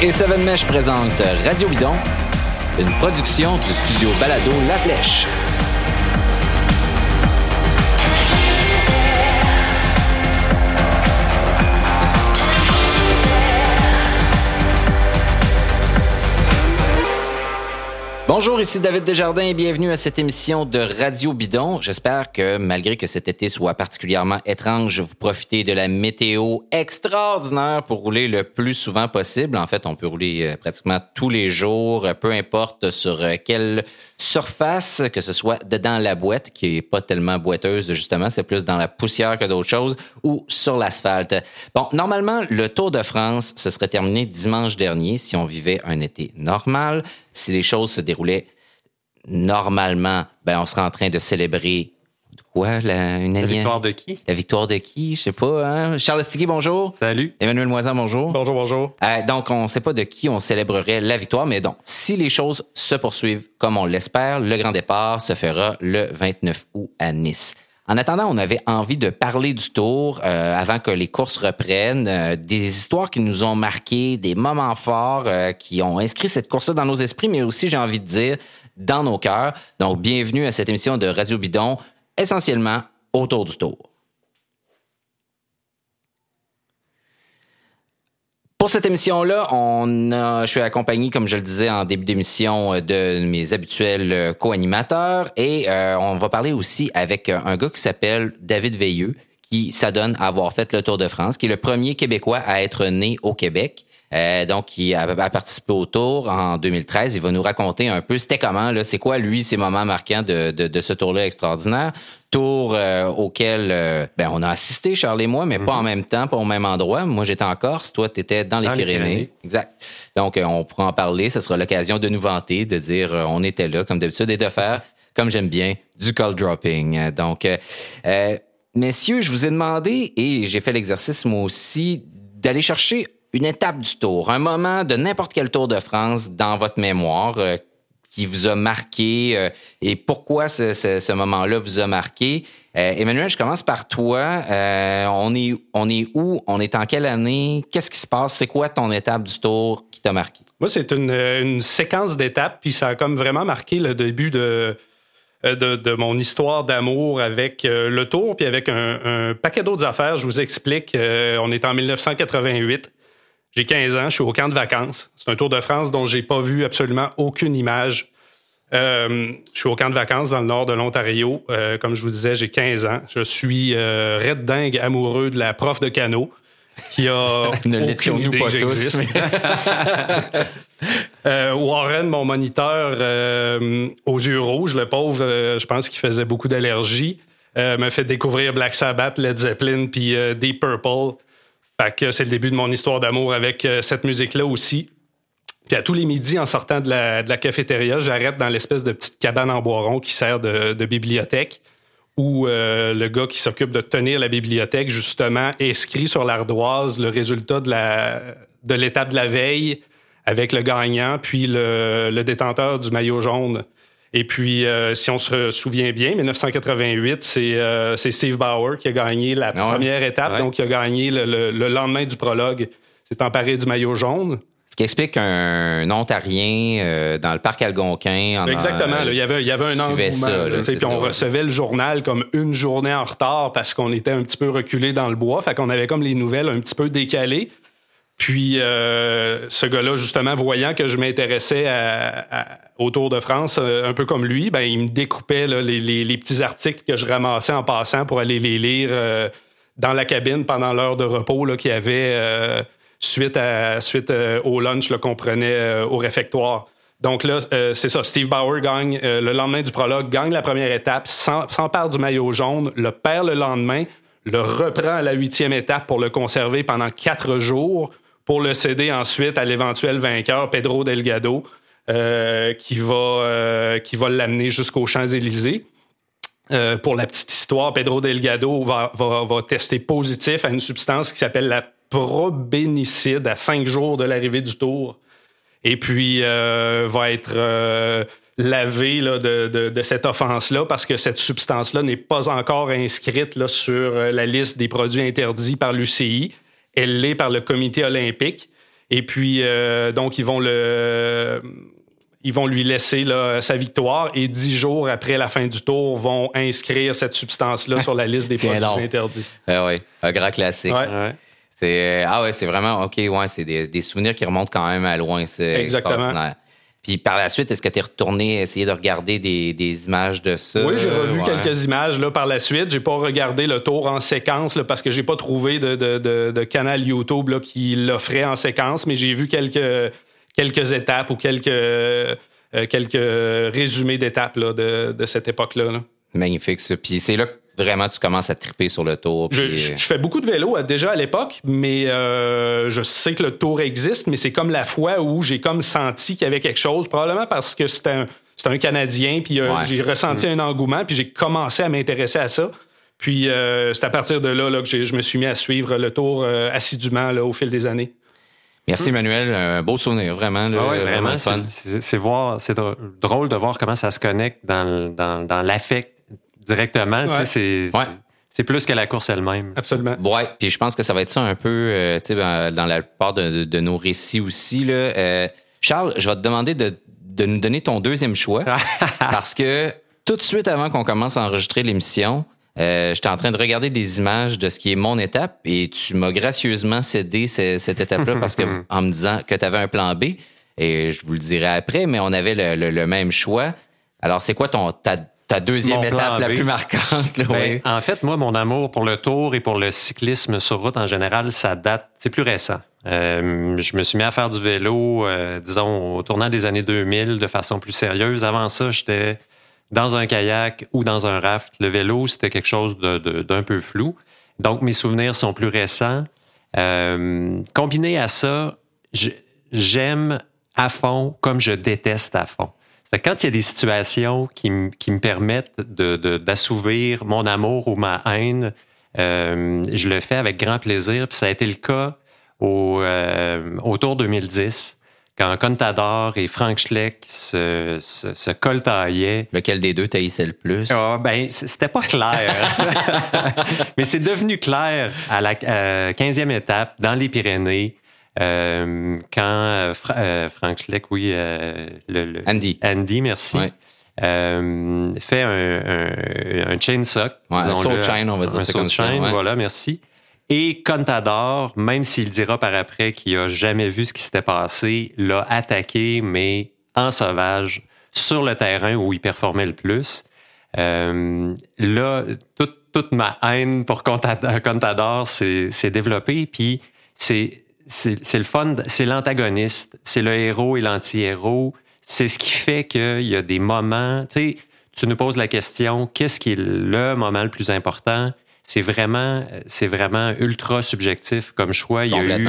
Et Seven Mesh présentent Radio Bidon, une production du studio Balado La Flèche. Bonjour, ici David Desjardins et bienvenue à cette émission de Radio Bidon. J'espère que malgré que cet été soit particulièrement étrange, vous profitez de la météo extraordinaire pour rouler le plus souvent possible. En fait, on peut rouler euh, pratiquement tous les jours, euh, peu importe sur euh, quelle surface, que ce soit dedans la boîte, qui est pas tellement boiteuse justement, c'est plus dans la poussière que d'autres choses, ou sur l'asphalte. Bon, normalement, le Tour de France, ce serait terminé dimanche dernier si on vivait un été normal si les choses se déroulaient normalement, ben on serait en train de célébrer quoi la, une La victoire de qui? La victoire de qui? Je sais pas. Hein? Charles Stigui, bonjour. Salut. Emmanuel Moisan, bonjour. Bonjour, bonjour. Euh, donc on ne sait pas de qui on célébrerait la victoire, mais donc si les choses se poursuivent comme on l'espère, le grand départ se fera le 29 août à Nice. En attendant, on avait envie de parler du tour euh, avant que les courses reprennent, euh, des histoires qui nous ont marqué, des moments forts euh, qui ont inscrit cette course-là dans nos esprits, mais aussi, j'ai envie de dire, dans nos cœurs. Donc, bienvenue à cette émission de Radio Bidon, essentiellement autour du tour. Pour cette émission-là, on a, je suis accompagné, comme je le disais en début d'émission, euh, de mes habituels euh, co-animateurs et euh, on va parler aussi avec un gars qui s'appelle David Veilleux, qui s'adonne à avoir fait le Tour de France, qui est le premier Québécois à être né au Québec. Euh, donc, il a, participé au tour en 2013. Il va nous raconter un peu c'était comment, là, c'est quoi, lui, ces moments marquants de, de, de ce tour-là extraordinaire? Tour euh, auquel euh, ben, on a assisté, Charles et moi, mais pas en mhm. même temps, pas au même endroit. Moi, j'étais en Corse, toi, tu étais dans les, Pyrénées. Exact. Donc, on pourra en parler. Ce sera l'occasion de nous vanter, de dire on était là, comme d'habitude, et de faire, comme j'aime bien, du call dropping. Donc, messieurs, je vous ai demandé, et j'ai fait l'exercice moi aussi, d'aller chercher une étape du tour, un moment de n'importe quel Tour de France dans votre mémoire euh, qui vous a marqué euh, et pourquoi ce, ce, moment-là vous a marqué. Euh, Emmanuel, je commence par toi. on est on est où? On est en quelle année? Qu'est-ce qui se passe? C'est quoi ton étape du Tour qui t'a marqué? Moi, c'est une, une, séquence d'étapes, puis ça a comme vraiment marqué le début de de, de, mon histoire d'amour avec le tour, puis avec un, un paquet d'autres affaires. Je vous explique. on est en 1988. J'ai 15 ans, je suis au camp de vacances. C'est un Tour de France dont j'ai pas vu absolument aucune image. Euh, je suis au camp de vacances dans le nord de l'Ontario. Euh, comme je vous disais, j'ai 15 ans. Je suis euh, red dingue amoureux de la prof de canot qui a ne idée pas j'existe. euh, Warren, mon moniteur euh, aux yeux rouges, le pauvre, euh, je pense qu'il faisait beaucoup d'allergies, m'a fait découvrir Black Sabbath, Led Zeppelin, puis Deep Purple. Fait que c'est le début de mon histoire d'amour avec euh, cette musique-là aussi. Puis à tous les midis, en sortant de la, cafétéria, j'arrête dans l'espèce de petite cabane en bois rond qui sert de, bibliothèque, où euh, le gars qui s'occupe de tenir la bibliothèque, justement, inscrit sur l'ardoise le résultat de, l'étape de la veille avec le gagnant, puis le détenteur du maillot jaune. Et puis, euh, si on se souvient bien, 1988, euh, c'est Steve Bauer qui a gagné la ah première étape, donc il a gagné le, lendemain du prologue. s'est emparé du maillot jaune. Ce qui explique qu'un Ontarien euh, dans le parc Algonquin... Exactement. il, y avait, il y avait un engouement. puis on recevait le journal comme une journée en retard parce qu'on était un petit peu reculé dans le bois. Fait qu'on avait comme les nouvelles un petit peu décalées. Puis euh, ce gars-là, justement, voyant que je m'intéressais au Tour de France, euh, un peu comme lui, ben, il me découpait les, petits articles que je ramassais en passant pour aller les lire euh, dans la cabine pendant l'heure de repos qu'il y avait suite, à, suite au lunch qu'on prenait au réfectoire. Donc là, c'est ça. Steve Bauer gagne le lendemain du prologue, gagne la première étape, s'empare du maillot jaune, le perd le lendemain, le reprend à la huitième étape pour le conserver pendant quatre jours pour le céder ensuite à l'éventuel vainqueur, Pedro Delgado, euh, qui va, euh, qui va l'amener jusqu'aux Champs-Élysées. Euh, pour la petite histoire, Pedro Delgado va, va, tester positif à une substance qui s'appelle la probénicide à cinq jours de l'arrivée du tour. Et puis, va être lavé de, cette offense-là parce que cette substance-là n'est pas encore inscrite sur la liste des produits interdits par l'UCI elle l'est par le comité olympique. Et puis, donc, ils vont le ils vont lui laisser sa victoire et dix jours après la fin du tour, vont inscrire cette substance-là sur la liste des produits interdits. Ah oui, un grand classique. C'est, ah ouais, c'est vraiment, OK, ouais, c'est des, souvenirs qui remontent quand même à loin. C'est Exactement. Puis par la suite, est-ce que tu es retourné essayer de regarder des, images de ça? Oui, j'ai revu quelques images là, par la suite. J'ai pas regardé le tour en séquence parce que j'ai pas trouvé de, canal YouTube qui l'offrait en séquence, mais j'ai vu quelques, quelques étapes ou quelques, euh, quelques résumés d'étapes de, de, cette époque-là. Magnifique, ça. Puis c'est là que vraiment tu commences à triper sur le tour. Je, fais beaucoup de vélo euh, déjà à l'époque, mais euh, je sais que le tour existe, mais c'est comme la fois où j'ai comme senti qu'il y avait quelque chose, probablement parce que c'était un, un, Canadien, puis j'ai ressenti mm. un engouement, puis j'ai commencé à m'intéresser à ça. Puis c'est à partir de là, là que je me suis mis à suivre le tour assidûment là, au fil des années. Merci, Emmanuel. Un beau souvenir, vraiment. Ah vraiment, C'est voir, c'est drôle de voir comment ça se connecte dans, dans, dans l'affect directement. C'est c'est plus que la course elle-même. Absolument. Ouais, puis je pense que ça va être ça un peu euh, ben, dans la plupart de, de, nos récits aussi. Là. Euh, Charles, je vais te demander de, de nous donner ton deuxième choix parce que tout de suite avant qu'on commence à enregistrer l'émission, euh, j'étais en train de regarder des images de ce qui est mon étape et tu m'as gracieusement cédé cette, étape-là parce que en me disant que tu avais un plan B et je vous le dirai après, mais on avait le, même choix. Alors, c'est quoi ton ta, deuxième étape la plus marquante? Ben, en fait, moi, mon amour pour le tour et pour le cyclisme sur route en général, ça date, c'est plus récent. Euh, je me suis mis à faire du vélo, euh, disons, au tournant des années 2000 de façon plus sérieuse. Avant ça, j'étais dans un kayak ou dans un raft. Le vélo, c'était quelque chose d'un peu flou. Donc, mes souvenirs sont plus récents. Euh, combiné à ça, j'aime à fond comme je déteste à fond. Quand il y a des situations qui, me permettent d'assouvir mon amour ou ma haine, euh, je le fais avec grand plaisir. Puis ça a été le cas au, euh, autour 2010 quand Contador et Frank Schleck se, se, se coltaillaient. Lequel des deux taillissait le plus? Ah, ben, c'était pas clair. Mais c'est devenu clair à la 15e étape, dans les Pyrénées, euh, quand euh, euh, Frank Schleck, oui, le, Andy. Andy, merci. fait un, un, un chain sock. Ouais, un saut chain, on va dire. Un saut chain, voilà, merci. Et Contador, même s'il dira par après qu'il a jamais vu ce qui s'était passé, l'a attaqué, mais en sauvage, sur le terrain où il performait le plus. Euh, là, toute, ma haine pour Contador s'est développée, puis c'est le fun, c'est l'antagoniste, c'est le héros et l'anti-héros. C'est ce qui fait qu'il y a des moments, tu sais, tu nous poses la question, qu'est-ce qui est le moment le plus important? c'est vraiment, c'est vraiment ultra subjectif comme choix. Il y a eu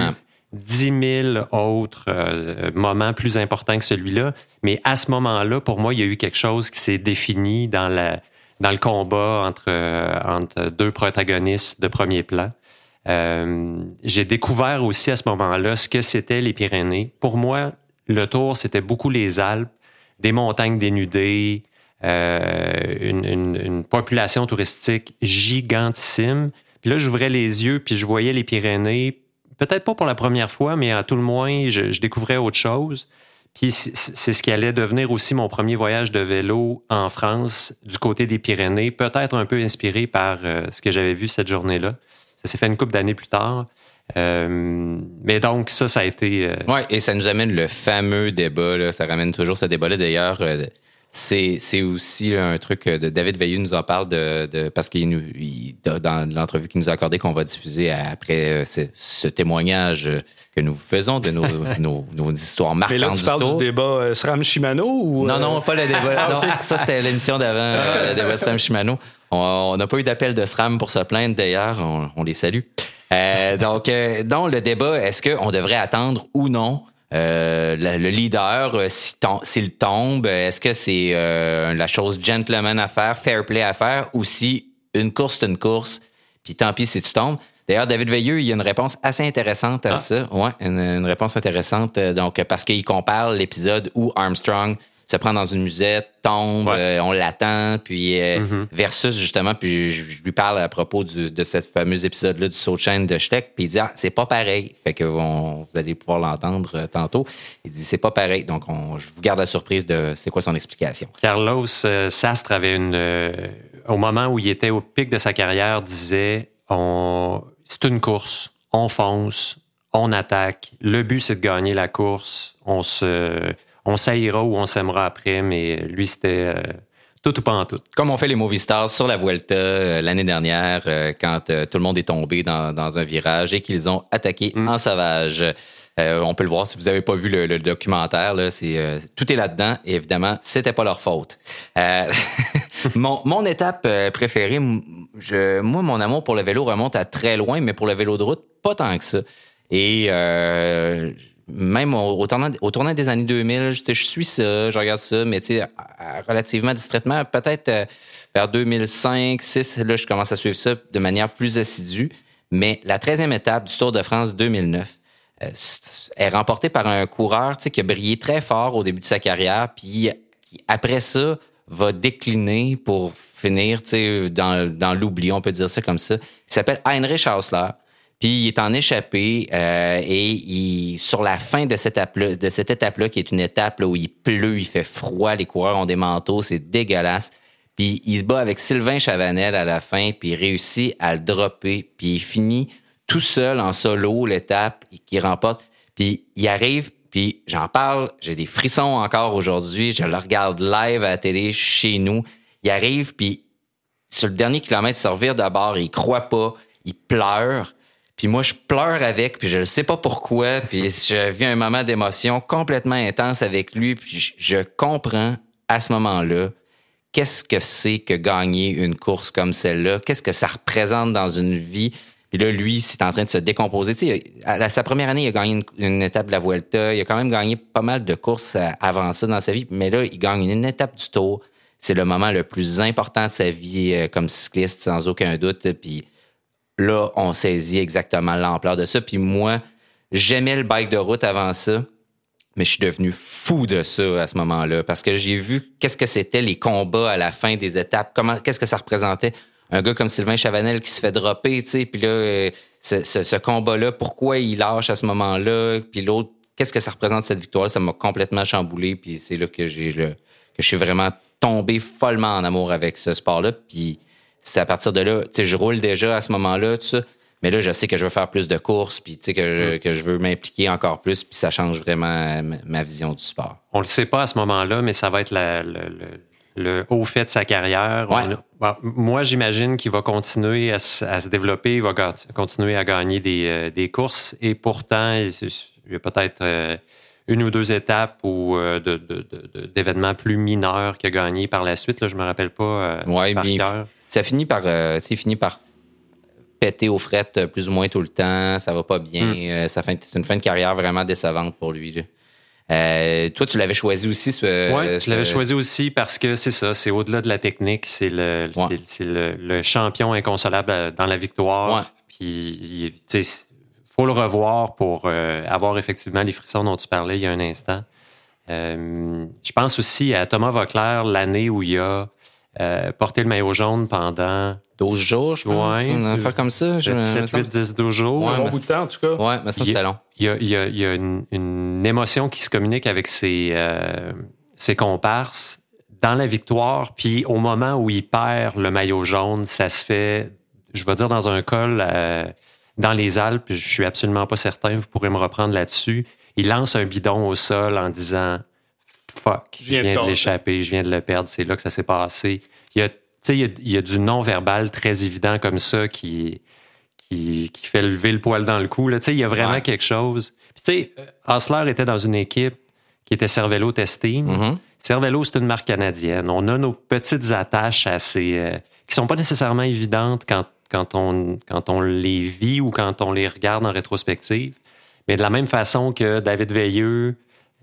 dix mille autres euh, moments plus importants que celui-là. Mais à ce moment-là, pour moi, il y a eu quelque chose qui s'est défini dans la, dans le combat entre, euh, entre deux protagonistes de premier plan. Euh, j'ai découvert aussi à ce moment-là ce que c'était les Pyrénées. Pour moi, le tour, c'était beaucoup les Alpes, des montagnes dénudées, euh, une, population touristique gigantissime. Puis là, j'ouvrais les yeux, puis je voyais les Pyrénées, peut-être pas pour la première fois, mais à tout le moins, je, je découvrais autre chose. Puis c'est ce qui allait devenir aussi mon premier voyage de vélo en France, du côté des Pyrénées, peut-être un peu inspiré par euh, ce que j'avais vu cette journée-là. Ça s'est fait une couple d'années plus tard. Euh, mais donc, ça, ça a été... Euh... Oui, et ça nous amène le fameux débat, là, ça ramène toujours ce débat-là d'ailleurs. Euh, c'est aussi un truc de David Veilleux nous en parle de, de parce qu'il nous dans l'entrevue qu'il nous a accordé qu'on va diffuser après euh, ce, ce, témoignage que nous faisons de nos, nos, nos, histoires marquantes. Mais là, tu parles du, débat euh, SRAM Shimano ou Non, non, pas le débat. Ah, non, ça c'était l'émission d'avant, euh, le débat SRAM Shimano. On n'a pas eu d'appel de SRAM pour se plaindre d'ailleurs. On, on, les salue. Euh, donc, dans le débat, est-ce qu'on devrait attendre ou non? Euh, le, leader, euh, s'il tombe, est-ce que c'est euh, la chose gentleman à faire, fair play à faire, ou si une course c'est une course, puis tant pis si tu tombes? D'ailleurs, David Veilleux, il y a une réponse assez intéressante à ah. ça. Ouais, une, réponse intéressante. Donc, parce qu'il compare l'épisode où Armstrong se prend dans une musette, tombe, euh, on l'attend, puis euh, mm-hmm. versus justement, puis je, lui parle à propos de ce fameux épisode-là du saut de chaîne de Schleck, puis il dit ah, c'est pas pareil. Fait que vous allez pouvoir l'entendre euh, tantôt. Il dit c'est pas pareil. Donc je vous garde la surprise de c'est quoi son explication. Carlos Sastre avait une au moment où il était au pic de sa carrière disait on c'est une course, on fonce, on attaque. Le but c'est de gagner la course. On se on s'haïra ou on s'aimera après, mais lui, c'était euh, tout ou pas en tout. Comme on fait les movie stars sur la Vuelta euh, l'année dernière, euh, quand tout le monde est tombé dans, un virage et qu'ils ont attaqué mm. en sauvage. on peut le voir si vous n'avez pas vu le, documentaire. Là, c'est, tout est là-dedans. Et évidemment, c'était pas leur faute. mon, étape préférée, je, moi, mon amour pour le vélo remonte à très loin, mais pour le vélo de route, pas tant que ça. Et même au, tournant, des années 2000, je, suis ça, je regarde ça, mais relativement distraitement, peut-être euh, vers 2005, 2006, là, je commence à suivre ça de manière plus assidue. Mais la 13e étape du Tour de France 2009 euh, est remportée par un coureur qui a brillé très fort au début de sa carrière, puis après ça, va décliner pour finir dans, dans l'oubli, on peut dire ça comme ça. Il s'appelle Heinrich Hausler. Puis il est en échappé euh, et il, sur la fin de cette étape-là, de cette étape-là, qui est une étape où il pleut, il fait froid, les coureurs ont des manteaux, c'est dégueulasse. Puis il se bat avec Sylvain Chavanel à la fin, puis il réussit à le dropper, puis il finit tout seul en solo l'étape qui remporte. Puis il arrive, puis j'en parle, j'ai des frissons encore aujourd'hui, je le regarde live à la télé chez nous. Il arrive, puis sur le dernier kilomètre, il se revire d'abord, il croit pas, il pleure. Puis moi, je pleure avec, puis je ne sais pas pourquoi. Puis je vis un moment d'émotion complètement intense avec lui. Puis je comprends à ce moment-là qu'est-ce que c'est que gagner une course comme celle-là. Qu'est-ce que ça représente dans une vie. Puis là, lui, c'est en train de se décomposer. Tu sais, à sa première année, il a gagné une, étape de la Vuelta. Il a quand même gagné pas mal de courses euh, avant ça dans sa vie. Mais là, il gagne une étape du Tour. C'est le moment le plus important de sa vie euh, comme cycliste, sans aucun doute. Puis là, on saisit exactement l'ampleur de ça. Puis moi, j'aimais le bike de route avant ça, mais je suis devenu fou de ça à ce moment-là parce que j'ai vu qu'est-ce que c'était les combats à la fin des étapes, comment, qu'est-ce que ça représentait. Un gars comme Sylvain Chavanel qui se fait dropper, tu sais, puis là, ce, combat-là, pourquoi il lâche à ce moment-là, puis l'autre, qu'est-ce que ça représente cette victoire Ça m'a complètement chamboulé, puis c'est là que j'ai le, que je suis vraiment tombé follement en amour avec ce sport-là, puis c'est à partir de là, tu sais, je roule déjà à ce moment-là, tout ça. Mais là, je sais que je veux faire plus de courses, puis tu sais, que, je, mm. que je veux m'impliquer encore plus, puis ça change vraiment ma, vision du sport. On le sait pas à ce moment-là, mais ça va être le, haut fait de sa carrière. moi, j'imagine qu'il va continuer à, se développer, il va continuer à gagner des, euh, courses, et pourtant, il y a peut-être euh, une ou deux étapes ou euh, d'événements plus mineurs qu'il a gagné par la suite. Là, je me rappelle pas ouais, par cœur ça finit par, euh, fini par péter aux frettes euh, plus ou moins tout le temps. Ça va pas bien. Hmm. Euh, ça fait, c'est une fin de carrière vraiment décevante pour lui. toi, tu l'avais choisi aussi. Oui, je l'avais choisi aussi parce que c'est ça, c'est au-delà de la technique, c'est le, c'est, le, champion inconsolable dans la victoire. Puis, il faut le revoir pour avoir effectivement les frissons dont tu parlais il y a un instant. je pense aussi à Thomas Vauclair, l'année où il a euh, porter le maillot jaune pendant 12 jours, je pense. Ouais, une affaire comme ça. 7, 8, 10, 12 jours. un bon bout de temps, en tout cas. Ouais, mais ça, c'était long. Il y a, il y a, il y a une, une, émotion qui se communique avec ses, euh, ses comparses dans la victoire. Puis au moment où il perd le maillot jaune, ça se fait, je vais dire, dans un col euh, dans les Alpes. Je suis absolument pas certain. Vous pourrez me reprendre là-dessus. Il lance un bidon au sol en disant fuck, je viens, de l'échapper, je viens de le perdre, c'est là que ça s'est passé. Il y a, il y a, du non-verbal très évident comme ça qui, qui, fait lever le poil dans le cou. Là. Il y a vraiment quelque chose. Puis, Osler était dans une équipe qui était Cervelo Testing. Mm-hmm. Cervelo, c'est une marque canadienne. On a nos petites attaches assez, euh, qui sont pas nécessairement évidentes quand, quand, on, quand on les vit ou quand on les regarde en rétrospective. Mais de la même façon que David Veilleux,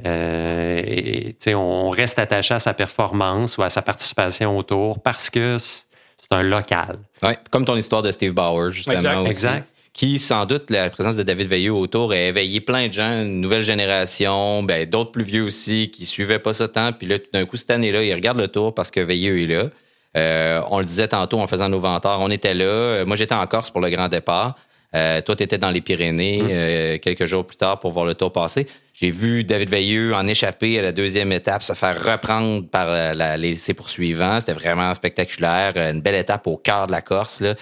euh, et, on reste attaché à sa performance ou à sa participation autour parce que c'est un local. Ouais, comme ton histoire de Steve Bauer, justement. Exact. qui, sans doute, la présence de David Veilleux autour a éveillé plein de gens, une nouvelle génération, ben, d'autres plus vieux aussi, qui suivaient pas ça tant. Puis là, tout d'un coup, cette année-là, ils regardent le tour parce que Veilleux est là. Euh, on le disait tantôt en faisant nos venteurs, on était là. Euh, moi, j'étais en Corse pour le grand départ. Euh, toi, tu étais dans les Pyrénées mmh. quelques jours plus tard pour voir le tour passer. J'ai vu David Veilleux en échapper à la deuxième étape, se faire reprendre par la, les, ses poursuivants. C'était vraiment spectaculaire. Une belle étape au cœur de la Corse. Là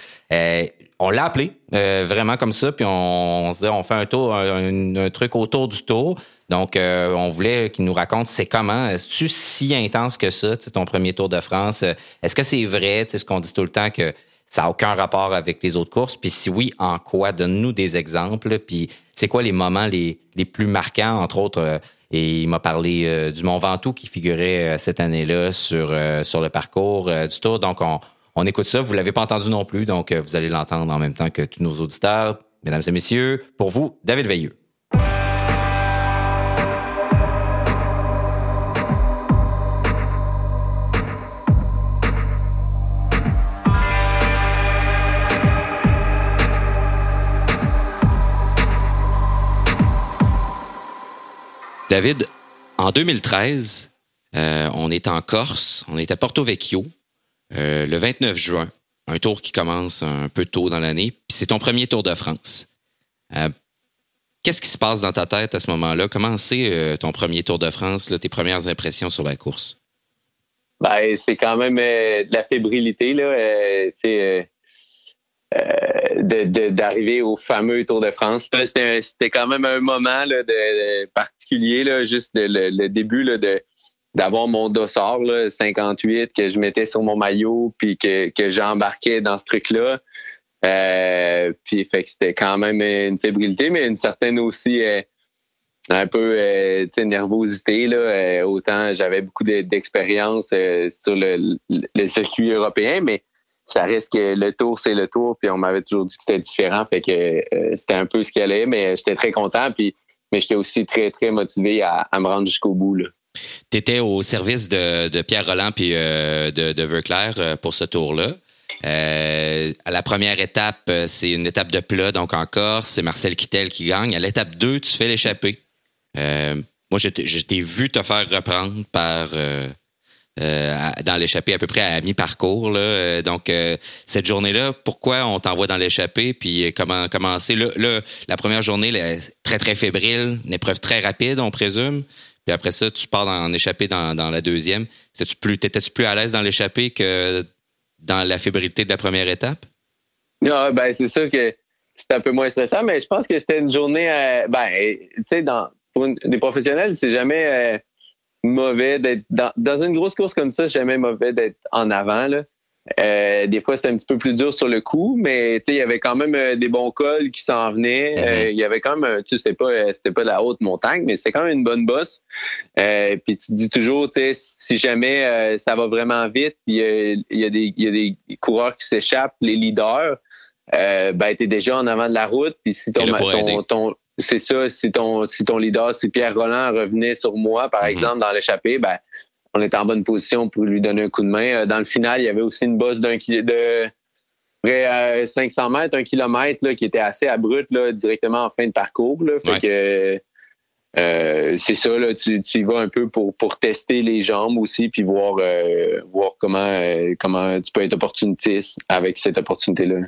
on l'a appelé euh, vraiment comme ça, puis on, se dit on fait un tour, un, truc autour du tour. Donc, euh, on voulait qu'il nous raconte c'est comment. Est-ce si intense que ça, ton premier Tour de France? Est-ce que c'est vrai, ce qu'on dit tout le temps que ça n'a aucun rapport avec les autres courses? Puis si oui, en quoi? Donne-nous des exemples. Puis c'est quoi les moments les, les plus marquants, entre autres? Euh, et il m'a parlé du Mont Ventoux qui figurait cette année-là sur, sur le parcours du Tour. Donc, on, on écoute ça. Vous l'avez pas entendu non plus, donc euh, vous allez l'entendre en même temps que tous nos auditeurs. Mesdames et messieurs, pour vous, David Veilleux. David, en 2013, euh, on est en Corse, on est à Porto Vecchio, euh, le 29 juin, un tour qui commence un peu tôt dans l'année, puis c'est ton premier Tour de France. Euh, qu'est-ce qui se passe dans ta tête à ce moment-là? Comment c'est euh, ton premier Tour de France, tes premières impressions sur la course? Ben, c'est quand même de la fébrilité, là. d'arriver au fameux Tour de France. C'était quand même un moment de, particulier, là, juste le, début de d'avoir mon dossard là, 58 que je mettais sur mon maillot puis que, que j'embarquais dans ce truc là euh, puis fait que c'était quand même une fébrilité mais une certaine aussi euh, un peu euh, nervosité là. Euh, autant j'avais beaucoup d'expérience sur le, circuit européen mais ça reste que le tour c'est le tour puis on m'avait toujours dit que c'était différent. Fait que c'était un peu ce qu'elle est mais j'étais très content puis mais j'étais aussi très très motivé à, à me rendre jusqu'au bout là. Tu étais au service de, Pierre Roland puis euh, de, de Verclair euh, pour ce tour-là. Euh, à la première étape, c'est une étape de plat, donc en Corse, c'est Marcel Kittel qui gagne. À l'étape 2, tu fais l'échappée. moi, je t'ai vu te faire reprendre par dans l'échappée à peu près à mi-parcours. Donc, cette journée-là, pourquoi on t'envoie dans l'échappée? Puis comment commencer? La première journée, très, très fébrile, une épreuve très rapide, on présume. Puis après ça, tu pars en échappée dans, la deuxième. Étais-tu plus, étais-tu plus à l'aise dans l'échappée que dans la fébrilité de la première étape? Non, ah, ben c'est sûr que c'était un peu moins stressant, mais je pense que c'était une journée. Euh, ben, tu sais, pour des professionnels, c'est jamais euh, mauvais d'être dans, dans, une grosse course comme ça, c'est jamais mauvais d'être en avant. Là. Euh, des fois, c'était un petit peu plus dur sur le coup, mais il y avait quand même euh, des bons cols qui s'en venaient. Mhm. Euh, il y avait quand même, tu sais, pas, c'était pas la haute montagne, mais c'était quand même une bonne bosse. puis tu te dis toujours, tu sais, si jamais ça va vraiment vite, il y, a des, y a des coureurs qui s'échappent, les leaders, ben t'es déjà en avant de la route. Puis si ton, ton, c'est ça, si ton, si ton leader, si Pierre Roland revenait sur moi, par mhm. exemple, dans l'échappée, ben on était en bonne position pour lui donner un coup de main. Euh, dans le final, il y avait aussi une bosse d'un de près 500 mètres, un kilomètre, qui était assez abrupte là, directement en fin de parcours. Là. Fait que euh, c'est ça, là, tu, tu y vas un peu pour, pour tester les jambes aussi, puis voir, euh, voir comment, comment tu peux être opportuniste avec cette opportunité-là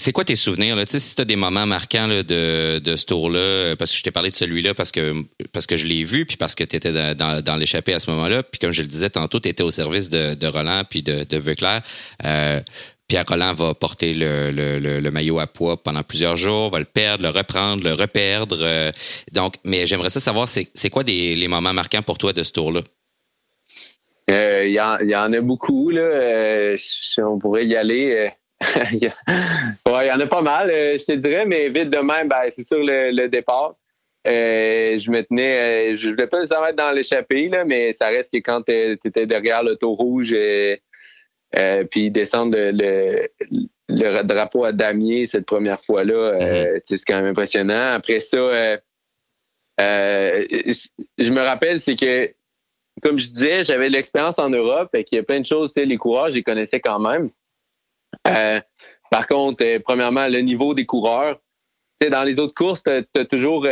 c'est quoi tes souvenirs? Là? Si tu as des moments marquants de, de ce tour-là, parce que je t'ai parlé de celui-là parce que, parce que je l'ai vu, puis parce que tu étais dans, l'échappée à ce moment-là. Puis comme je le disais tantôt, tu étais au service de, Roland puis de, de Veuclair. Euh, Pierre Roland va porter le, le, le, maillot à poids pendant plusieurs jours, va le perdre, le reprendre, le reperdre. Euh, donc, mais j'aimerais ça savoir, c'est quoi des, les moments marquants pour toi de ce tour-là? Euh, il y, en, y, en a beaucoup. Là. Euh, on pourrait y aller il y en a pas mal, euh, je te dirais, mais vite de même, ben, c'est sur le, départ. Euh, je me tenais, euh, je voulais pas nécessairement être dans l'échappée, là, mais ça reste que quand tu étais derrière l'auto rouge, puis descendre le, le, drapeau à damier cette première fois-là, mm-hmm. c'est quand même impressionnant. Après ça, je me rappelle, c'est que, comme je disais, j'avais de l'expérience en Europe, et qu'il y a plein de choses, les coureurs, les connaissais quand même. Euh, Par contre, premièrement, le niveau des coureurs. dans les autres courses, tu as, toujours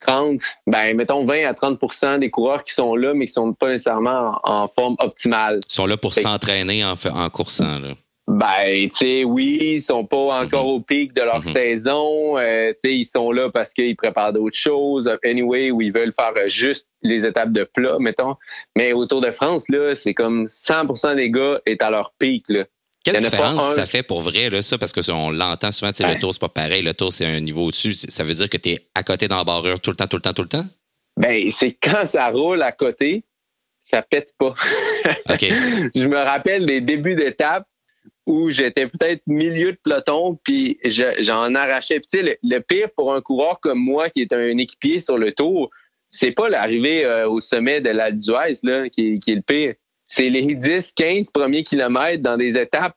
30, ben, mettons 20 à 30% des coureurs qui sont là, mais qui sont pas nécessairement en, forme optimale. Ils sont là pour s'entraîner en, en coursant. Là. Ben, tu sais, oui, ils sont pas encore au pic de leur mhm. saison. Euh, tu sais, ils sont là parce qu'ils préparent d'autres choses. Anyway, où ils veulent faire juste les étapes de plat, mettons. Mais autour de France, là, c'est comme 100% des gars est à leur pic, là. Quelle différence ça fait pour vrai, là, ça? Parce qu'on l'entend souvent, tu sais, le tour, c'est pas pareil. Le tour, c'est un niveau au-dessus. Ça veut dire que tu es à côté dans la barrure tout le temps, tout le temps, tout le temps? Ben, c'est quand ça roule à côté, ça pète pas. OK. Je me rappelle des débuts d'étape où j'étais peut-être milieu de peloton, puis j'en arrachais. Puis, sais, le, pire pour un coureur comme moi, qui est un équipier sur le tour, c'est pas l'arrivée euh, au sommet de l'Alpe d'Huez là, qui, est le pire c'est les 10, 15 premiers kilomètres dans des étapes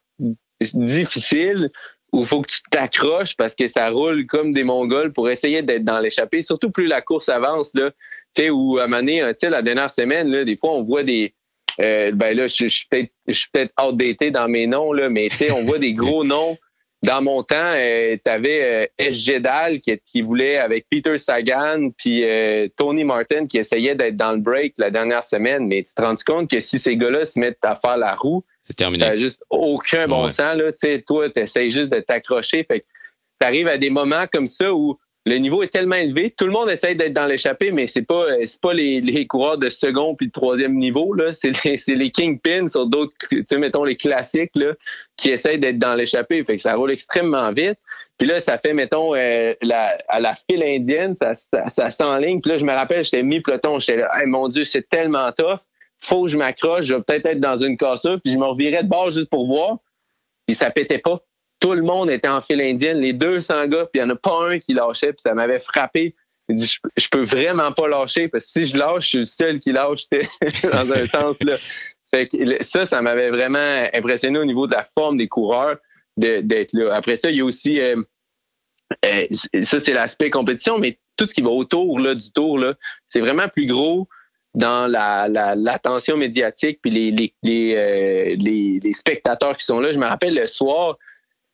difficiles où il faut que tu t'accroches parce que ça roule comme des Mongols pour essayer d'être dans l'échappée. Surtout plus la course avance, là. Où à un moment sais, la dernière semaine, là, des fois, on voit des, euh, ben là, je, suis peut-être, je suis peut-être outdated dans mes noms, là, mais tu sais, on voit des gros noms dans mon temps, euh, tu avais euh, qui, qui, voulait avec Peter Sagan puis euh, Tony Martin qui essayait d'être dans le break la dernière semaine, mais tu te rends compte que si ces gars-là se mettent à faire la roue, c'est terminé. T'as juste aucun bon sens là. Tu sais, toi, t'essayes juste de t'accrocher. Fait que t'arrives à des moments comme ça où le niveau est tellement élevé. Tout le monde essaie d'être dans l'échappée, mais c'est pas c'est pas les, les, coureurs de second puis de troisième niveau là. C'est les, c'est les kingpins sur d'autres, tu sais, mettons les classiques là, qui essayent d'être dans l'échappée. Fait que ça roule extrêmement vite. Puis là, ça fait mettons euh, la, à la file indienne, ça, ça, ça s'enligne. Puis là, je me rappelle, j'étais mi-peloton, j'étais là, mon Dieu, c'est tellement tough. Faut que je m'accroche, je vais peut-être être dans une cassure, puis je me revirais de bord juste pour voir. Puis ça pétait pas tout le monde était en file indienne, les 200 gars, puis il n'y en a pas un qui lâchait, puis ça m'avait frappé. je, je peux vraiment pas lâcher, parce que si je lâche, je suis le seul qui lâche, dans un sens. là. Fait que ça, ça m'avait vraiment impressionné au niveau de la forme des coureurs d'être là. Après ça, il y a aussi, euh, euh, ça c'est l'aspect compétition, mais tout ce qui va autour là, du tour, là, c'est vraiment plus gros dans la, l'attention médiatique puis les, euh, les, les, spectateurs qui sont là. Je me rappelle le soir,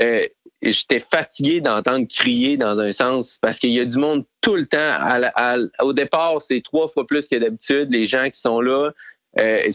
euh, j'étais fatigué d'entendre crier dans un sens parce qu'il y a du monde tout le temps. au départ, c'est trois fois plus que d'habitude. Les gens qui sont là, euh,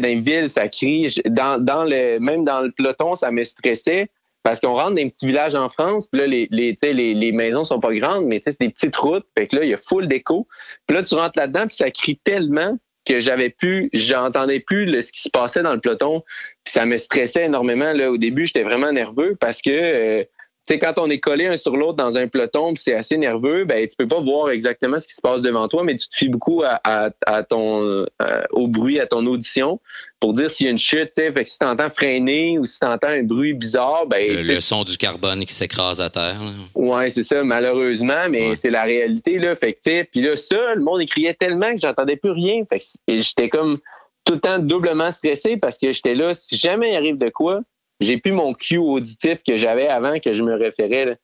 dans une ville, ça crie. Dans, le, même dans le peloton, ça me stressait parce qu'on rentre dans un petit village en France, puis là, les, les, les, les maisons sont pas grandes, mais c'est des petites routes. Fait là, il y a full d'écho. Puis là, tu rentres là-dedans, puis ça crie tellement que j'avais pu, j'entendais plus ce qui se passait dans le peloton. ça me stressait énormément. Là. Au début, j'étais vraiment nerveux parce que euh, sais, quand on est collé un sur l'autre dans un peloton, c'est assez nerveux, ben tu peux pas voir exactement ce qui se passe devant toi, mais tu te fies beaucoup à, à, ton euh, au bruit, à ton audition pour dire s'il y a une chute. Fait que si tu entends freiner ou si tu entends un bruit bizarre, ben le, son du carbone qui s'écrase à terre. Oui, Ouais, c'est ça, malheureusement, mais c'est la réalité là. Fait que puis là, ça, le monde criait tellement que j'entendais plus rien. Fait que j'étais comme tout le temps doublement stressé parce que j'étais là. Si jamais il arrive de quoi, j'ai plus mon cue auditif que j'avais avant que je me référais.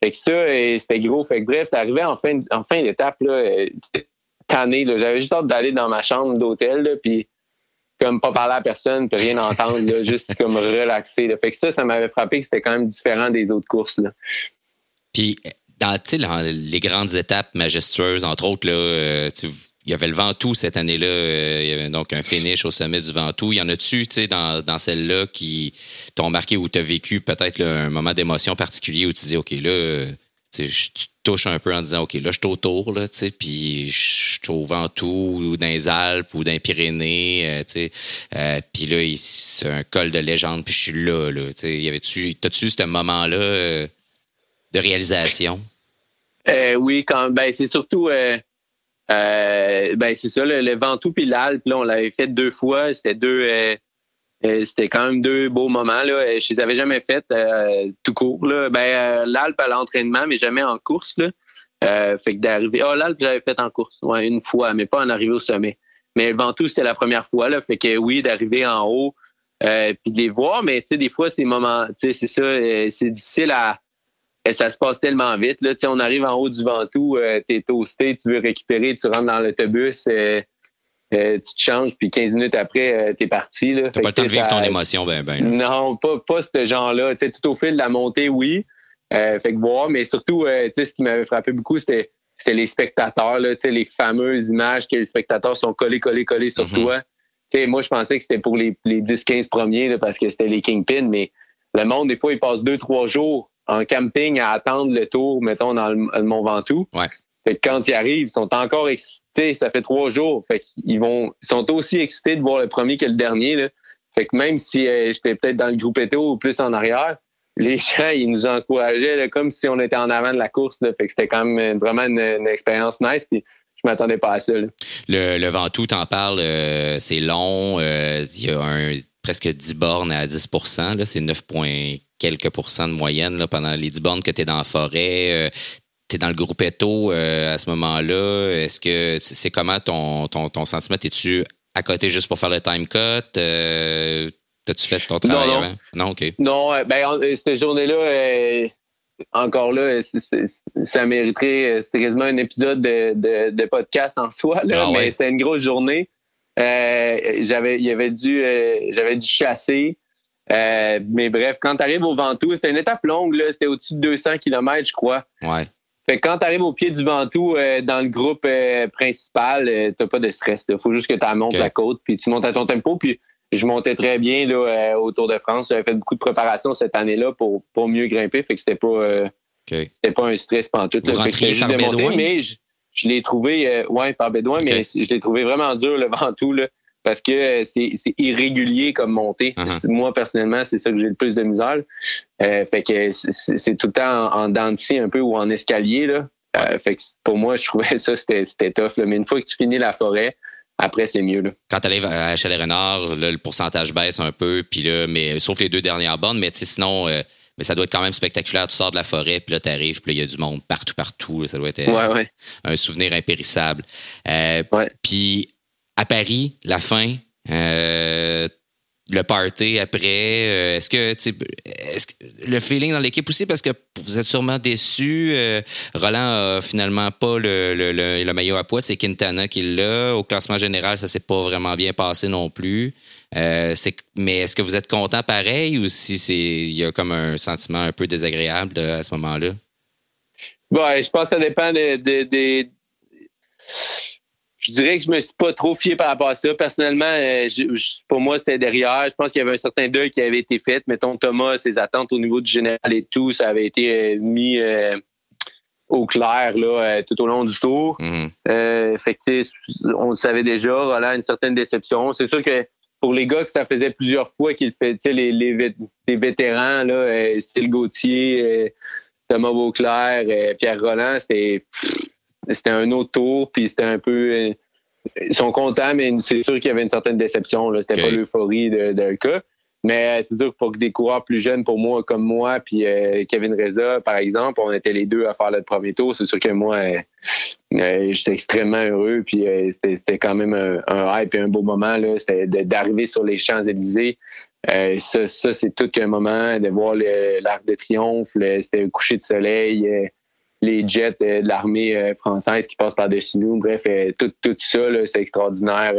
Fait que ça, euh, c'était gros. Fait que bref, t'arrivais en fin, en fin d'étape, là, euh, tanné, là. J'avais juste hâte d'aller dans ma chambre d'hôtel, puis comme pas parler à personne, puis rien entendre, là, juste comme relaxer. Fait que ça, ça m'avait frappé que c'était quand même différent des autres courses, là. Puis, dans, les grandes étapes majestueuses, entre autres, là, euh, il y avait le Ventoux cette année-là, euh, il y avait donc un finish au sommet du Ventoux. Il y en a-tu, tu sais, dans, dans celle-là qui t'ont marqué où tu as vécu peut-être un moment d'émotion particulier où tu dis, OK, là, tu touches un peu en disant, OK, là, je suis autour, là, tu sais, puis je suis au Ventoux ou dans les Alpes ou dans les Pyrénées, euh, tu sais. Euh, puis là, c'est un col de légende, puis je suis là, là, tu sais. Y avait-tu, t'as-tu ce moment-là de réalisation? oui, quand, ben, c'est surtout euh, ben c'est ça, le, le Ventoux puis l'Alpe, là, on l'avait fait deux fois. C'était deux euh, euh, c'était quand même deux beaux moments. Là. Je les avais jamais fait tout court. Là. Ben, l'Alpe à l'entraînement, mais jamais en course. Là. fait que d'arriver. Ah, l'Alpe, j'avais fait en course, ouais, une fois, mais pas en arriver au sommet. Mais le Ventoux, c'était la première fois. Là. Fait que oui, d'arriver en haut, puis de les voir, mais tu sais, des fois, ces moments, tu sais, c'est ça, c'est difficile à ça se passe tellement vite. Là, on arrive en haut du Ventoux, euh, tu es toasté, tu veux récupérer, tu rentres dans l'autobus. Euh, tu te changes, puis 15 minutes après, tu es parti. Tu n'as pas le temps de vivre ton émotion, ben, ben. Non, pas, pas ce genre-là. Tout au fil de la montée, oui. fait que voir, mais surtout, ce qui m'avait frappé beaucoup, c'était les spectateurs, là, les fameuses images que les spectateurs sont collés, collés, collés sur mm-hmm. toi. sais, moi, je pensais que c'était pour les, les 10-15 premiers là, parce que c'était les Kingpins, mais le monde, des fois, il passe deux, trois jours en camping à attendre le tour, mettons, dans le, Mont Ventoux. Ouais. Fait que quand ils arrivent, ils sont encore excités. Ça fait trois jours. Fait qu'ils vont, ils sont aussi excités de voir le premier que le dernier. Là. Fait que même si euh, j'étais peut-être dans le groupe éto ou plus en arrière, les gens, ils nous encourageaient comme si on était en avant de la course. Là. Fait que c'était quand même vraiment une, expérience nice. Puis je m'attendais pas à ça. Le, le Ventoux, t'en parles, euh, c'est long. Euh, il y a un, presque 10 bornes à 10 là, C'est 9 points quelques pourcents de moyenne là, pendant les 10 bornes que tu es dans la forêt. Euh, tu es dans le groupe Eto à ce moment-là. Est-ce que c'est comment ton, ton, ton sentiment? Es-tu à côté juste pour faire le time cut? T'as-tu fait ton travail non, non. Non, OK. Non, euh, ben, euh, cette journée-là, euh, encore là, ça mériterait, c'était quasiment un épisode de, de, podcast en soi, là, ah mais c'était une grosse journée. j'avais, il y avait dû, j'avais dû chasser. Mais bref, quand tu arrives au Ventoux, c'était une étape longue, là, c'était au-dessus de 200 km, je crois. Ouais. Fait quand tu arrives au pied du Ventoux, dans le groupe principal, t'as pas de stress. Il faut juste que tu montes la côte, puis tu montes à ton tempo. Puis je montais très bien là, euh, au Tour de France. J'avais fait beaucoup de préparation cette année-là pour, pour mieux grimper. Fait que c'était pas euh, c'était pas un stress pantoute. Vous rentriez par Bédouin? mais je, je l'ai trouvé euh, ouais, par Bédouin, mais je l'ai trouvé vraiment dur le Ventoux là, parce que c'est irrégulier comme montée. Uh-huh. Moi, personnellement, c'est ça que j'ai le plus de misère. fait que c'est tout le temps en, en dents un peu ou en escalier. Là. fait que pour moi, je trouvais ça, c'était tough. Là. Mais une fois que tu finis la forêt, après, c'est mieux. Là. Quand tu arrives à Chalet Renard, là, le pourcentage baisse un peu, puis là, mais sauf les deux dernières bornes, mais sinon, euh, mais ça doit être quand même spectaculaire. Tu sors de la forêt, puis là, tu arrives, puis là, il y a du monde partout, partout. Ça doit être euh, un souvenir impérissable. Euh, puis à Paris, la fin, le party après? Euh, est-ce que, le feeling dans l'équipe aussi, parce que vous êtes sûrement déçu. Euh, Roland a finalement pas le, le, le, maillot à poids, c'est Quintana qui l'a. Au classement général, ça s'est pas vraiment bien passé non plus. Euh, mais est-ce que vous êtes content pareil ou si c'est il y a comme un sentiment un peu désagréable à ce moment-là? Bon, je pense que ça dépend des je dirais que je me suis pas trop fié par rapport à ça. Personnellement, euh, pour moi, c'était derrière. Je pense qu'il y avait un certain deuil qui avait été fait. Mettons, Thomas, ses attentes au niveau du général et tout, ça avait été euh, mis euh, au clair là, tout au long du tour. Fait que, on le savait déjà, Roland, une certaine déception. C'est sûr que pour les gars que ça faisait plusieurs fois qu'ils fait, les, les, les, vétérans, là, Style Gauthier, Thomas Beauclair, Pierre Roland, c'était c'était un autre tour, puis c'était un peu. Euh, ils sont contents, mais c'est sûr qu'il y avait une certaine déception. C'était pas l'euphorie de, de cas. Mais euh, c'est sûr que pour des coureurs plus jeunes, pour moi, comme moi, puis euh, Kevin Reza, par exemple, on était les deux à faire le premier tour. C'est sûr que moi, j'étais extrêmement heureux. Puis c'était quand même un, hype et un beau moment. C'était d'arriver sur les Champs-Élysées. ça, ça c'est tout qu'un moment, de voir l'arc de triomphe. C'était un coucher de soleil les jets euh, de l'armée euh, française qui passent par-dessus nous. Bref, euh, tout, tout ça, c'est extraordinaire.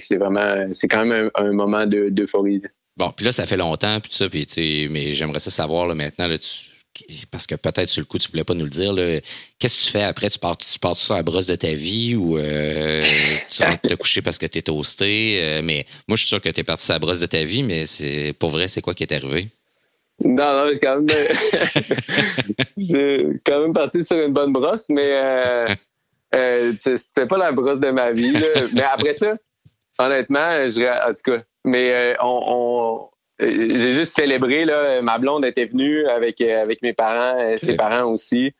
c'est vraiment, c'est quand même un, moment d'euphorie. bon, puis là, ça fait longtemps, puis tout ça, puis mais j'aimerais ça savoir là, maintenant, parce que peut-être sur le coup, tu voulais pas nous le dire. Qu'est-ce que tu fais après? Tu pars, tu pars sur la brosse de ta vie ou tu rentres te coucher parce que tu es toasté? mais moi, je suis sûr que tu es parti sur la brosse de ta vie, mais c'est pour vrai, c'est quoi qui est arrivé? Non, non, j'ai quand même, j'ai quand même parti sur une bonne brosse, mais euh, euh, c'était pas la brosse de ma vie. Là. Mais après ça, honnêtement, je, en tout cas, mais euh, on, j'ai juste célébré là. Ma blonde était venue avec avec mes parents, ses parents aussi.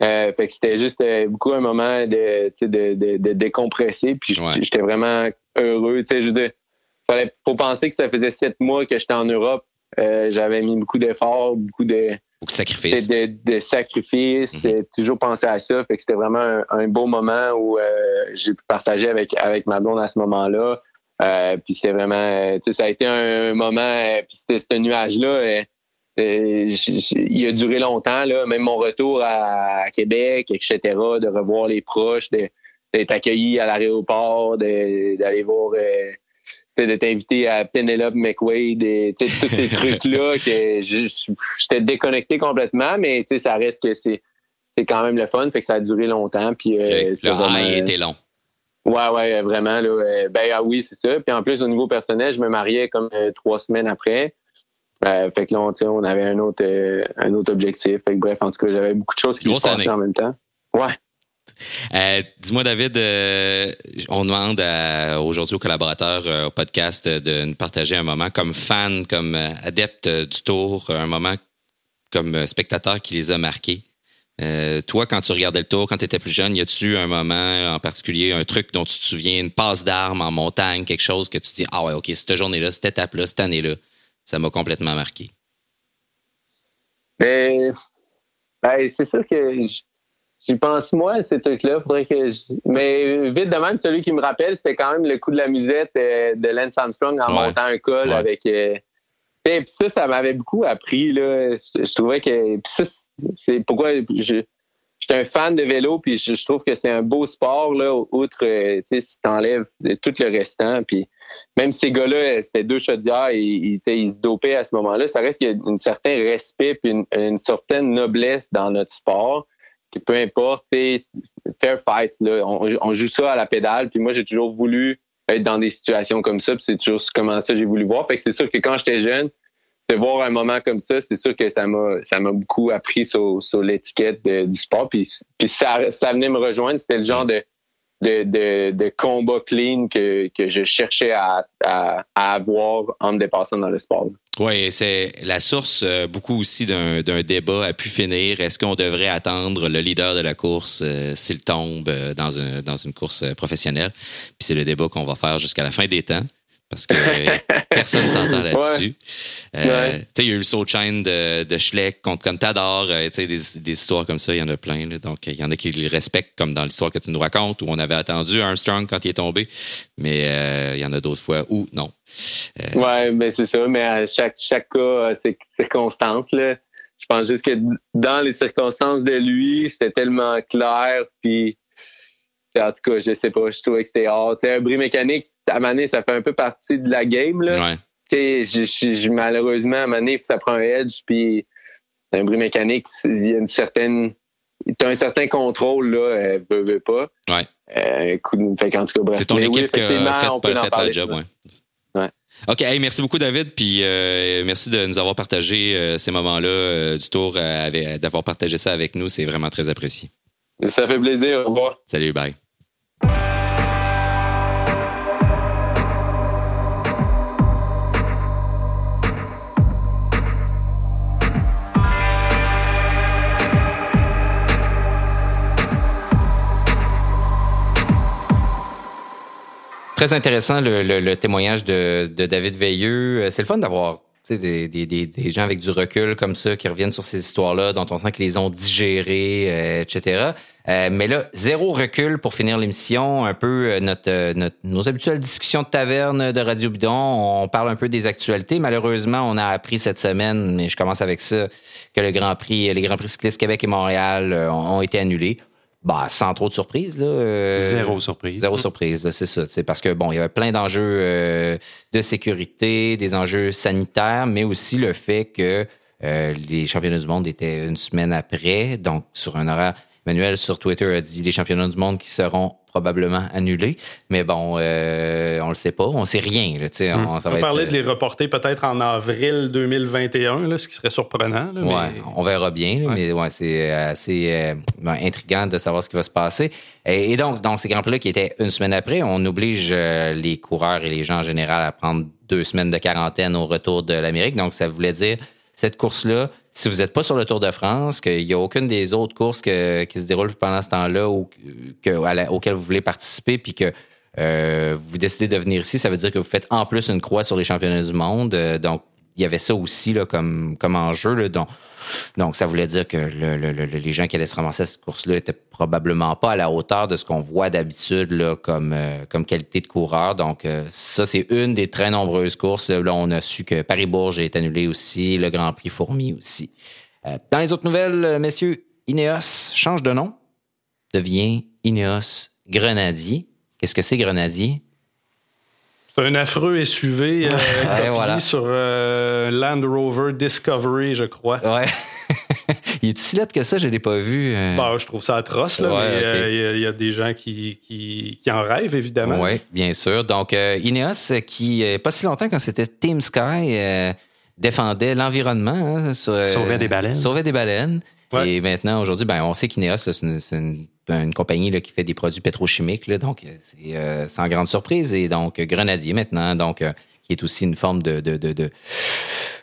fait que c'était juste beaucoup un moment de, de, de, de décompresser. Puis j'étais vraiment heureux. Tu sais, je fallait faut penser que ça faisait sept mois que j'étais en Europe euh, j'avais mis beaucoup d'efforts, beaucoup de, beaucoup de sacrifices. De, sacrifices. Mhm. Toujours pensé à ça. Fait que c'était vraiment un, beau moment où euh, j'ai pu partager avec, avec ma blonde à ce moment-là. Euh, puis c'est vraiment, ça a été un, moment, puis ce nuage-là, il a duré longtemps, là, même mon retour à, Québec, etc., de revoir les proches, de, d'être accueilli à l'aéroport, d'aller voir, euh, d'être invité à Penelope McWade, et, tous ces trucs-là que j'étais déconnecté complètement, mais ça reste que c'est c'est quand même le fun, fait que ça a duré longtemps. Puis, euh, le vraiment, était long. Ouais, ouais, vraiment. Là, ben ah oui, c'est ça. Puis en plus, au niveau personnel, je me mariais comme trois semaines après. fait que là, on, on avait un autre, un autre objectif. Fait que, bref, en tout cas, j'avais beaucoup de choses qui se passaient en même temps. Ouais. Euh, dis-moi, David, euh, on demande aujourd'hui aux collaborateurs euh, au podcast de nous partager un moment comme fan, comme adepte du tour, un moment comme spectateur qui les a marqués. toi, quand tu regardais le tour, quand tu étais plus jeune, y a-tu un moment en particulier, un truc dont tu te souviens, une passe d'armes en montagne, quelque chose que tu dis, ah ouais, OK, cette journée-là, cette étape-là, cette année-là, ça m'a complètement marqué? Ben, ben c'est sûr que J'y pense moi, ces trucs-là. Faudrait que Mais vite de même, celui qui me rappelle, c'était quand même le coup de la musette euh, de Lance Armstrong en montant un col avec. Euh... Puis ça, ça m'avait beaucoup appris. Là. Je trouvais que. Puis ça, c'est pourquoi je. J'étais un fan de vélo, puis je, trouve que c'est un beau sport, là, outre, euh, tu sais, si t'enlèves tout le restant. Puis même ces gars-là, c'était deux chaudières, et, ils, ils se dopaient à ce moment-là. Ça reste qu'il y a un certain respect puis une, une certaine noblesse dans notre sport peu importe, fair fight, là, on, joue ça à la pédale. Puis moi, j'ai toujours voulu être dans des situations comme ça. Puis c'est toujours comment ça j'ai voulu voir. Fait que c'est sûr que quand j'étais jeune, de voir un moment comme ça, c'est sûr que ça m'a ça m'a beaucoup appris sur, sur l'étiquette du sport. Puis, puis ça, ça venait me rejoindre. C'était le genre de de, de, de combat clean que, que je cherchais à, à, avoir en me dépassant dans le sport. Oui, c'est la source euh, beaucoup aussi d'un débat a pu finir. Est-ce qu'on devrait attendre le leader de la course euh, s'il tombe euh, dans, un, dans une course professionnelle? Puis c'est le débat qu'on va faire jusqu'à la fin des temps parce que personne ne s'entend là-dessus. Euh, il y a eu le saut de chaîne de, de Schleck contre Contador, euh, des, des histoires comme ça, il y en a plein. Donc, il y en a qui le respectent, comme dans l'histoire que tu nous racontes, où on avait attendu Armstrong quand il est tombé, mais euh, il y en a d'autres fois où non. Oui, mais c'est ça, mais à chaque, chaque cas, ces circonstances, là, je pense juste que dans les circonstances de lui, c'était tellement clair, puis en tout cas, je sais pas, je trouvais que c'était hard. un bris mécanique, à Mané, ça fait un peu partie de la game. Là. Ouais. malheureusement, à Mané, ça prend un edge, puis un bris mécanique, il y a une certaine. Tu as un certain contrôle, là, euh, veut, veut pas. Ouais. Euh, fait en tout cas, bref. C'est ton équipe qui a fait, le job, ouais. ouais. OK, hey, merci beaucoup, David. Puis euh, merci de nous avoir partagé euh, ces moments-là euh, du tour, d'avoir partagé ça avec nous. C'est vraiment très apprécié. Ça fait plaisir. Au revoir. Salut, bye. Très intéressant le, témoignage de, David Veilleux. Euh, c'est le fun d'avoir des, gens avec du recul comme ça qui reviennent sur ces histoires-là, dont on sent qu'ils les ont digérées, euh, etc. Euh, mais là, zéro recul pour finir l'émission. Un peu notre, nos habituelles discussions de taverne de Radio Bidon. On parle un peu des actualités. Malheureusement, on a appris cette semaine, mais je commence avec ça, que le Grand Prix, les Grands Prix cyclistes Québec et Montréal ont été annulés. Bah, sans trop de surprise. Là, euh, zéro surprise. Zéro surprise, c'est ça. C'est parce que bon, il y avait plein d'enjeux euh, de sécurité, des enjeux sanitaires, mais aussi le fait que euh, les championnats du monde étaient une semaine après, donc sur un horaire. Emmanuel sur Twitter a dit les championnats du monde qui seront probablement annulé. Mais bon, euh, on le sait pas. On sait rien. Là, hmm. on, ça va parler de les reporter peut-être en avril 2021, là, ce qui serait surprenant. Là, on verra bien. Mais ouais, c'est assez euh, ben, intriguant de savoir ce qui va se passer. Et, donc, donc, ces Grands Prix-là qui étaient une semaine après, on oblige euh, les coureurs et les gens en général à prendre deux semaines de quarantaine au retour de l'Amérique. Donc, ça voulait dire cette course-là, si vous n'êtes pas sur le Tour de France, qu'il n'y a aucune des autres courses qui se déroulent pendant ce temps-là ou que, auxquelles vous voulez participer, puis que euh, vous décidez de venir ici, ça veut dire que vous faites en plus une croix sur les championnats du monde. Euh, donc, il y avait ça aussi comme enjeu. Là, donc, donc, ça voulait dire que les gens qui allaient se ramasser à cette course-là étaient probablement pas à la hauteur de ce qu'on voit d'habitude euh, comme qualité de coureur. Donc, euh, ça, c'est une des très nombreuses courses. Là, on a su que Paris-Bourges est annulé aussi, le Grand Prix Fourmi aussi. Euh, dans les autres nouvelles, messieurs, Ineos change de nom, devient Ineos Grenadier. Qu'est-ce que c'est Grenadier? Un affreux SUV euh, sur euh, Land Rover Discovery, je crois. Ouais. il est si lettre que ça, je ne l'ai pas vu. Euh. Bah, je trouve ça atroce, là, mais il y, a des gens qui, qui, en rêvent, évidemment. Oui, bien sûr. Donc, Ineos, qui, pas si longtemps quand c'était Team Sky, défendait l'environnement. Hein, sauvait des baleines. Sauvait des baleines. Et maintenant, aujourd'hui, ben, on sait qu'Ineos, c'est une, une, compagnie là, qui fait des produits pétrochimiques. Là, donc, c'est euh, sans grande surprise. Et donc, Grenadier maintenant. Donc, euh, qui est aussi une forme de, de, de, de,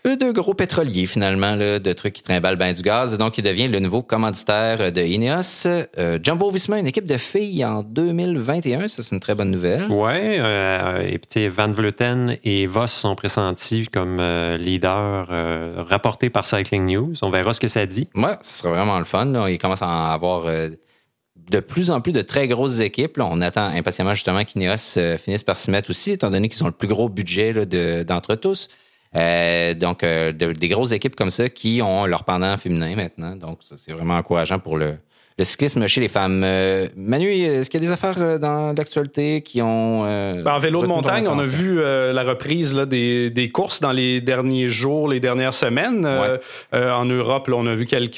de gros pétrolier, finalement, là, de trucs qui trimballent bien du gaz. Donc, il devient le nouveau commanditaire de Ineos. Euh, Jumbo Visma, une équipe de filles en 2021, ça, c'est une très bonne nouvelle. Oui, euh, et puis Van Vleuten et Voss sont pressentis comme euh, leaders euh, rapportés par Cycling News. On verra ce que ça dit. Oui, ça sera vraiment le fun. Là. Il commence à avoir de plus en plus de très grosses équipes. on attend impatiemment justement qu'Ineos euh, finisse par s'y mettre aussi, étant donné qu'ils ont le plus gros budget d'entre tous. Euh, donc, euh, des grosses équipes comme ça qui ont leur pendant féminin maintenant. Donc, c'est vraiment encourageant pour le, le cyclisme chez les femmes. Euh, Manu, est-ce qu'il y a des affaires euh, dans l'actualité qui ont... Euh, ben, en vélo de montagne, on a vu la reprise là, des, des, courses dans les derniers jours, les dernières semaines. en Europe, là, on a vu quelques,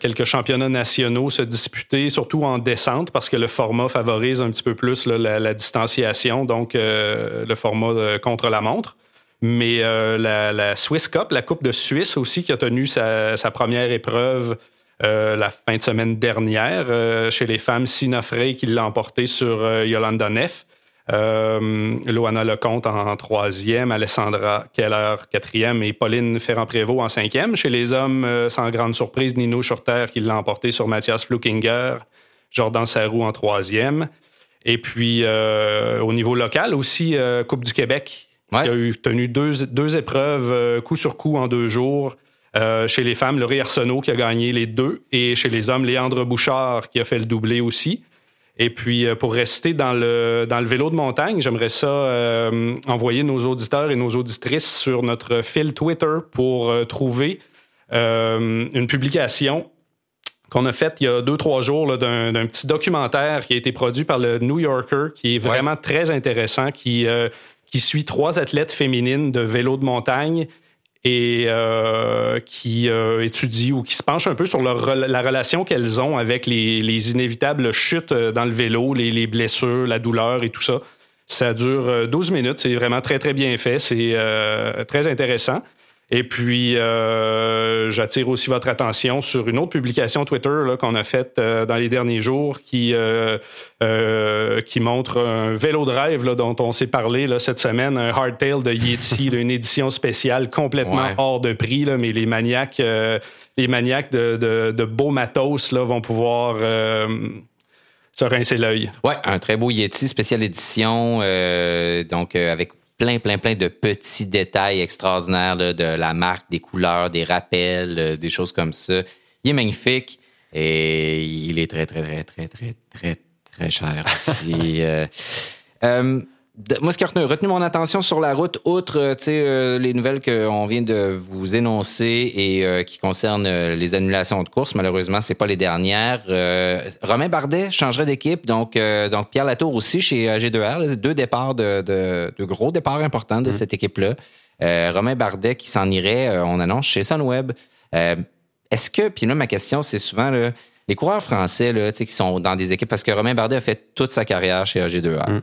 quelques championnats nationaux se disputer, surtout en descente, parce que le format favorise un petit peu plus la, la, distanciation, donc le format contre la montre. Mais la, la, Swiss Cup, la Coupe de Suisse aussi, qui a tenu sa, sa première épreuve euh, la fin de semaine dernière euh, chez les femmes. Sina Frey qui l'a emporté sur euh, Yolanda Neff. Loana Lecomte en, troisième, Alessandra Keller quatrième et Pauline Ferrand-Prévot en cinquième. Chez les hommes, sans grande surprise, Nino Schurter qui l'a emporté sur Mathias Flukinger, Jordan Sarrou en troisième. Et puis, au niveau local aussi, Coupe du Québec, qui a eu tenu deux, deux épreuves coup sur coup en deux jours. Euh, chez les femmes, Laurie Arsenault qui a gagné les deux. Et chez les hommes, Léandre Bouchard qui a fait le doublé aussi. Et puis, euh, pour rester dans le, dans le vélo de montagne, j'aimerais ça euh, envoyer nos auditeurs et nos auditrices sur notre fil Twitter pour trouver une publication qu'on a faite il y a deux, trois jours d'un petit documentaire qui a été produit par le New Yorker, qui est vraiment très intéressant, qui, qui suit trois athlètes féminines de vélo de montagne et euh, qui euh, étudie ou qui se penche un peu sur leur, la relation qu'elles ont avec les, les, inévitables chutes euh, dans le vélo, les, les, blessures, la douleur et tout ça. Ça dure 12 minutes, c'est vraiment très très bien fait, c'est très intéressant. Et puis, euh, j'attire aussi votre attention sur une autre publication Twitter qu'on a faite euh, dans les derniers jours qui, euh, qui montre un vélo drive là, dont on s'est parlé là, cette semaine, un hardtail de Yeti, une édition spéciale complètement hors de prix, là, mais les maniaques, les maniaques de, de, de, beaux matos là, vont pouvoir se rincer l'œil. Ouais, un très beau Yeti, spéciale édition, donc avec plein, plein, plein de petits détails extraordinaires de la marque, des couleurs, des rappels, euh, des choses comme ça. Il est magnifique et il est très, très, très, très, très, très, très cher aussi. Euh, euh, moi, ce qui a retenu, mon attention sur la route, outre euh, euh, les nouvelles qu'on vient de vous énoncer et euh, qui concernent les annulations de course, malheureusement, c'est pas les dernières. Romain Bardet changerait d'équipe, donc donc Pierre Latour aussi chez G2R, deux départs de, de, gros départs importants de mm. cette équipe-là. Romain Bardet qui s'en irait, on annonce chez Sunweb. Est-ce que, puis là ma question, c'est souvent les coureurs français là, qui sont dans des équipes, parce que Romain Bardet a fait toute sa carrière chez AG2R. Mm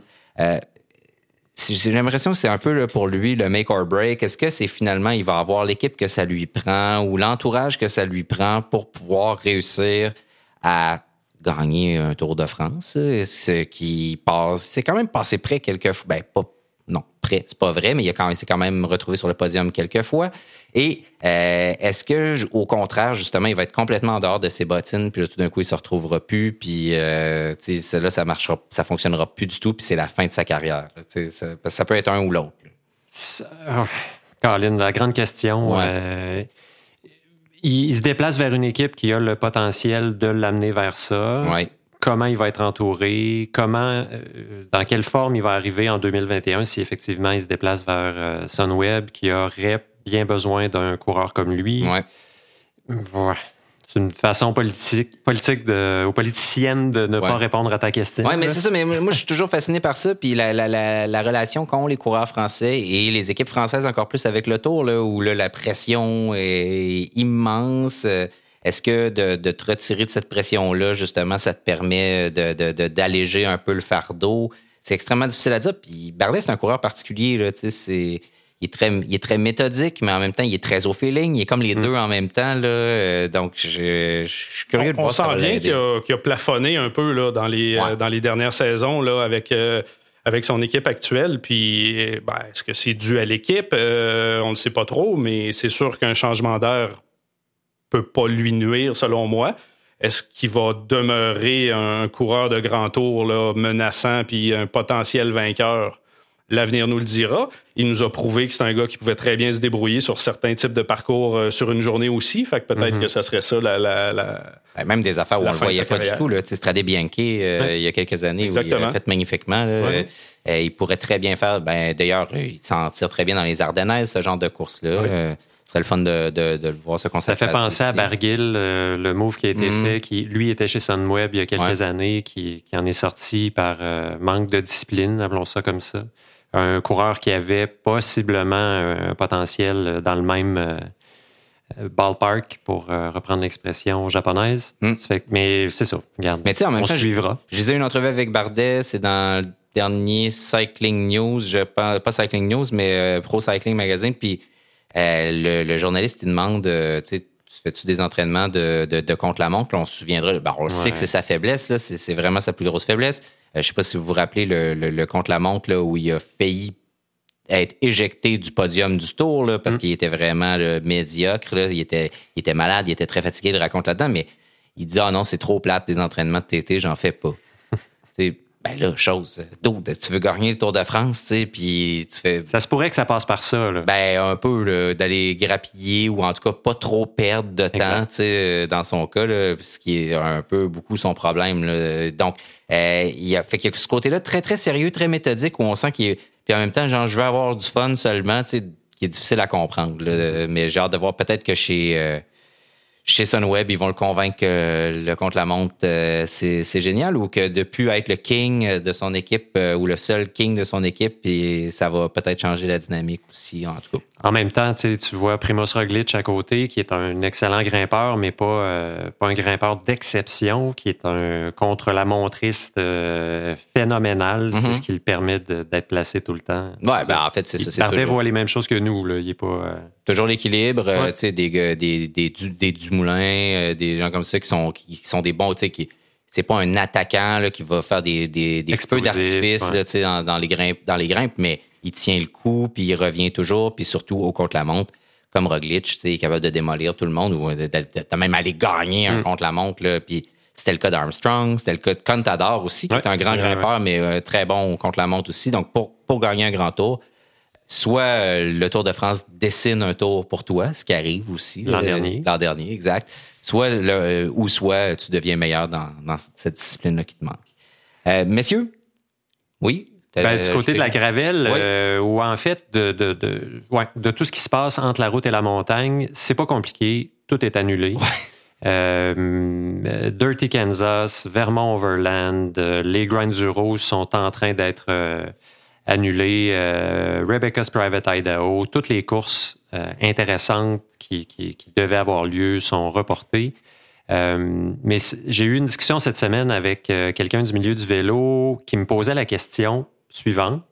j'ai l'impression que c'est un peu pour lui le make or break. Est-ce que c'est finalement il va avoir l'équipe que ça lui prend ou l'entourage que ça lui prend pour pouvoir réussir à gagner un Tour de France, ce qui passe, c'est quand même passé près quelques fois, ben pas c'est pas vrai, mais il a quand même, s'est quand même retrouvé sur le podium quelques fois. Et euh, est-ce que, au contraire, justement, il va être complètement en dehors de ses bottines, puis là, tout d'un coup, il se retrouvera plus, puis euh, là, ça marchera, ça fonctionnera plus du tout, puis c'est la fin de sa carrière. Ça, ça, peut être un ou l'autre. Oh, Caroline, la grande question. Euh, il, se déplace vers une équipe qui a le potentiel de l'amener vers ça. Ouais comment il va être entouré, comment, euh, dans quelle forme il va arriver en 2021 si effectivement il se déplace vers euh, Sunweb qui aurait bien besoin d'un coureur comme lui. Ouais. ouais. c'est une façon politique, politique de, ou politicienne de ne pas répondre à ta question. Oui, mais c'est ça. Mais moi, je suis toujours fasciné par ça. Puis la, la, la, relation qu'ont les coureurs français et les équipes françaises encore plus avec le Tour, là, où là, la pression est immense. Est-ce que de, de, te retirer de cette pression-là, justement, ça te permet d'alléger de, un peu le fardeau? C'est extrêmement difficile à dire. Puis Bardet, c'est un coureur particulier. Là, c'est il est, très, il est très méthodique, mais en même temps, il est très au feeling. Il est comme les mm. deux en même temps. Là. Euh, donc, je, suis curieux de voir ça. On sent bien qu'il a, plafonné un peu là, dans, les, euh, dans les dernières saisons là, avec, euh, avec son équipe actuelle. Puis, ben, est-ce que c'est dû à l'équipe? on ne sait pas trop, mais c'est sûr qu'un changement d'air peut pas lui nuire, selon moi. Est-ce qu'il va demeurer un coureur de grand tour là, menaçant puis un potentiel vainqueur? L'avenir nous le dira. Il nous a prouvé que c'est un gars qui pouvait très bien se débrouiller sur certains types de parcours euh, sur une journée aussi. Fait que peut-être mhm. que ça serait ça la. la, ben, même des affaires où on ne le voyait pas du tout. Là. Strade Bianchi, euh, il y a quelques années, où il a fait magnifiquement. Euh, il pourrait très bien faire. Ben, D'ailleurs, il s'en tire très bien dans les Ardennaises, ce genre de course-là. Serait le fun de, de, de voir ce concept. Ça fait penser à Barguil, le move qui a été mhm. fait, qui lui était chez Sunweb il y a quelques années, qui, qui, en est sorti par manque de discipline, appelons ça comme ça un coureur qui avait possiblement un potentiel dans le même euh, ballpark, pour euh, reprendre l'expression japonaise. Hmm. mais c'est ça, regarde. Mais en même on temps, suivra. Je, disais une entrevue avec Bardet, c'est dans le dernier Cycling News, je pas, pas Cycling News, mais euh, Pro Cycling Magazine, puis le, journaliste, il demande, tu sais, fais-tu des entraînements de, de, contre-la-montre? On se souviendra, ben, on sait que c'est sa faiblesse, c'est vraiment sa plus grosse faiblesse. Euh, je sais pas si vous vous rappelez le, le, contre-la-montre où il a failli être éjecté du podium du tour là, parce mm. qu'il était vraiment médiocre. Là. Il, était, il était malade, il était très fatigué, il raconte là-dedans, mais il dit Ah non, c'est trop plate des entraînements de TT, j'en fais pas. ben là, chose, d'autres, tu veux gagner le Tour de France, tu sais, puis tu fais... Ça se pourrait que ça passe par ça, là. Ben, un peu, d'aller grappiller ou en tout cas pas trop perdre de temps, tu sais, dans son cas, là, ce qui est un peu beaucoup son problème, là. Donc, euh, il a fait qu'il y a ce côté-là très, très sérieux, très méthodique, où on sent qu'il est... Puis en même temps, genre, je veux avoir du fun seulement, tu sais, qui est difficile à comprendre, Mais j'ai hâte de voir peut-être que chez... Euh, chez Sunweb, ils vont le convaincre que le contre-la-montre, euh, c'est génial ou que de plus être le king de son équipe euh, ou le seul king de son équipe, puis ça va peut-être changer la dynamique aussi, en tout cas. En même temps, tu vois Primoz Roglic à côté, qui est un excellent grimpeur, mais pas, euh, pas un grimpeur d'exception, qui est un contre-la-montriste phénoménal. C'est mm-hmm. ce qui le permet d'être placé tout le temps. Ouais, ben en fait, c'est ça. Toujours... voit les mêmes choses que nous. Là. Il est pas... Toujours l'équilibre, tu sais, des, des, des, des, des Moulin, euh, des gens comme ça qui sont qui, sont des bons, tu sais, qui c'est pas un attaquant là, qui va faire des, des, des feux d'artifice dans, dans, les grimpes, dans les grimpes, mais il tient le coup, puis il revient toujours, puis surtout au contre-la-montre, comme Roglic, il est capable de démolir tout le monde ou de, même aller gagner un mm. contre-la-montre. Puis c'était le cas d'Armstrong, c'était le cas de Contador aussi, qui est un grand grimpeur, mais euh, très bon contre-la-montre aussi. Donc, pour, pour gagner un grand tour, soit euh, le Tour de France dessine un tour pour toi, ce qui arrive aussi. L'an dernier. L'an dernier, exact. Soit euh, ou soit tu deviens meilleur dans, cette discipline-là qui te manque. Euh, messieurs, oui? Ben, du côté de la gravelle, ou en fait, de, de, de, tout ce qui se passe entre la route et la montagne, c'est pas compliqué. Tout est annulé. Dirty Kansas, Vermont Overland, les Grands sont en train d'être annulé euh, Rebecca's Private Idaho. Toutes les courses euh, intéressantes qui, qui, devaient avoir lieu sont reportées. Euh, mais j'ai eu une discussion cette semaine avec quelqu'un du milieu du vélo qui me posait la question suivante.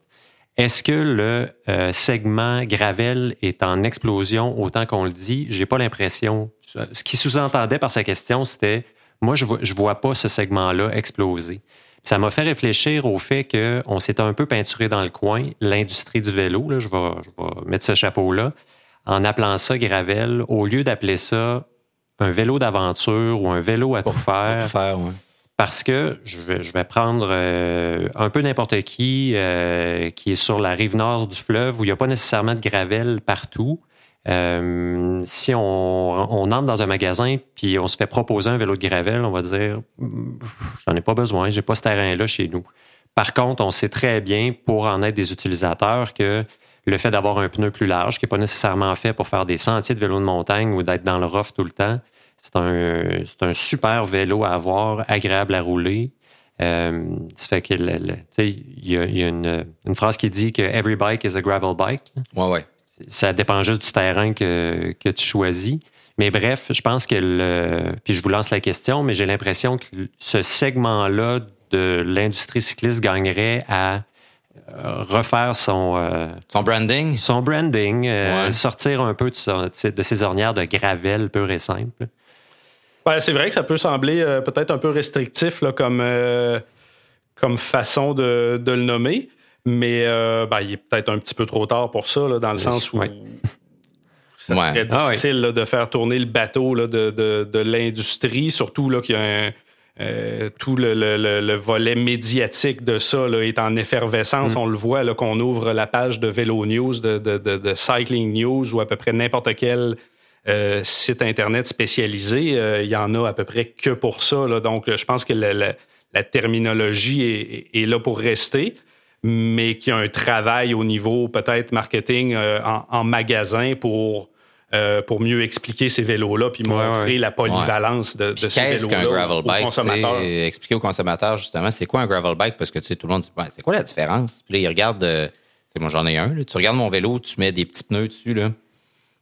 Est-ce que le segment Gravel est en explosion autant qu'on le dit? J'ai pas l'impression. Ce qui sous-entendait par sa question, c'était moi, je vois, je vois pas ce segment-là exploser. Ça m'a fait réfléchir au fait qu'on s'est un peu peinturé dans le coin, l'industrie du vélo, là, je, vais, mettre ce chapeau-là, en appelant ça Gravel, au lieu d'appeler ça un vélo d'aventure ou un vélo à tout faire. Parce que je vais, prendre euh, un peu n'importe qui euh, qui est sur la rive nord du fleuve où il n'y a pas nécessairement de gravel partout. Euh, si on, entre dans un magasin puis on se fait proposer un vélo de gravel, on va dire j'en ai pas besoin, j'ai pas ce terrain-là chez nous. Par contre, on sait très bien pour en être des utilisateurs que le fait d'avoir un pneu plus large, qui n'est pas nécessairement fait pour faire des sentiers de vélo de montagne ou d'être dans le rough tout le temps, C'est un, un, super vélo à avoir, agréable à rouler. Euh, ça fait que il y a, y a une, une, phrase qui dit que every bike is a gravel bike. Ouais, ouais. Ça dépend juste du terrain que, que tu choisis. Mais bref, je pense que le. Puis je vous lance la question, mais j'ai l'impression que ce segment-là de l'industrie cycliste gagnerait à euh, refaire son euh, son branding? son branding euh, sortir un peu de, de, ses ornières de gravel pur et simple c'est vrai que ça peut sembler peut-être un peu restrictif là, comme comme façon de, le nommer mais ben, il est peut-être un petit peu trop tard pour ça dans le sens où ça serait ah difficile de faire tourner le bateau de, de l'industrie surtout qu'il y a un euh, tout le, volet médiatique de ça est en effervescence. Mm. On le voit qu'on ouvre la page de Vélo News, de, Cycling News ou à peu près n'importe quel euh, site Internet spécialisé. Euh, il y en a à peu près que pour ça. Donc, je pense que la, terminologie est, là pour rester, mais qu'il y a un travail au niveau peut-être marketing en, magasin pour euh, pour mieux expliquer ces vélos-là puis montrer la polyvalence de, de ces vélos-là gravel bike? Expliquer aux consommateurs, justement, c'est quoi un gravel bike? Parce que tu sais, tout le monde dit, c'est quoi la différence? Puis là, ils regardent, euh, moi j'en ai un, tu regardes mon vélo, tu mets des petits pneus dessus, là.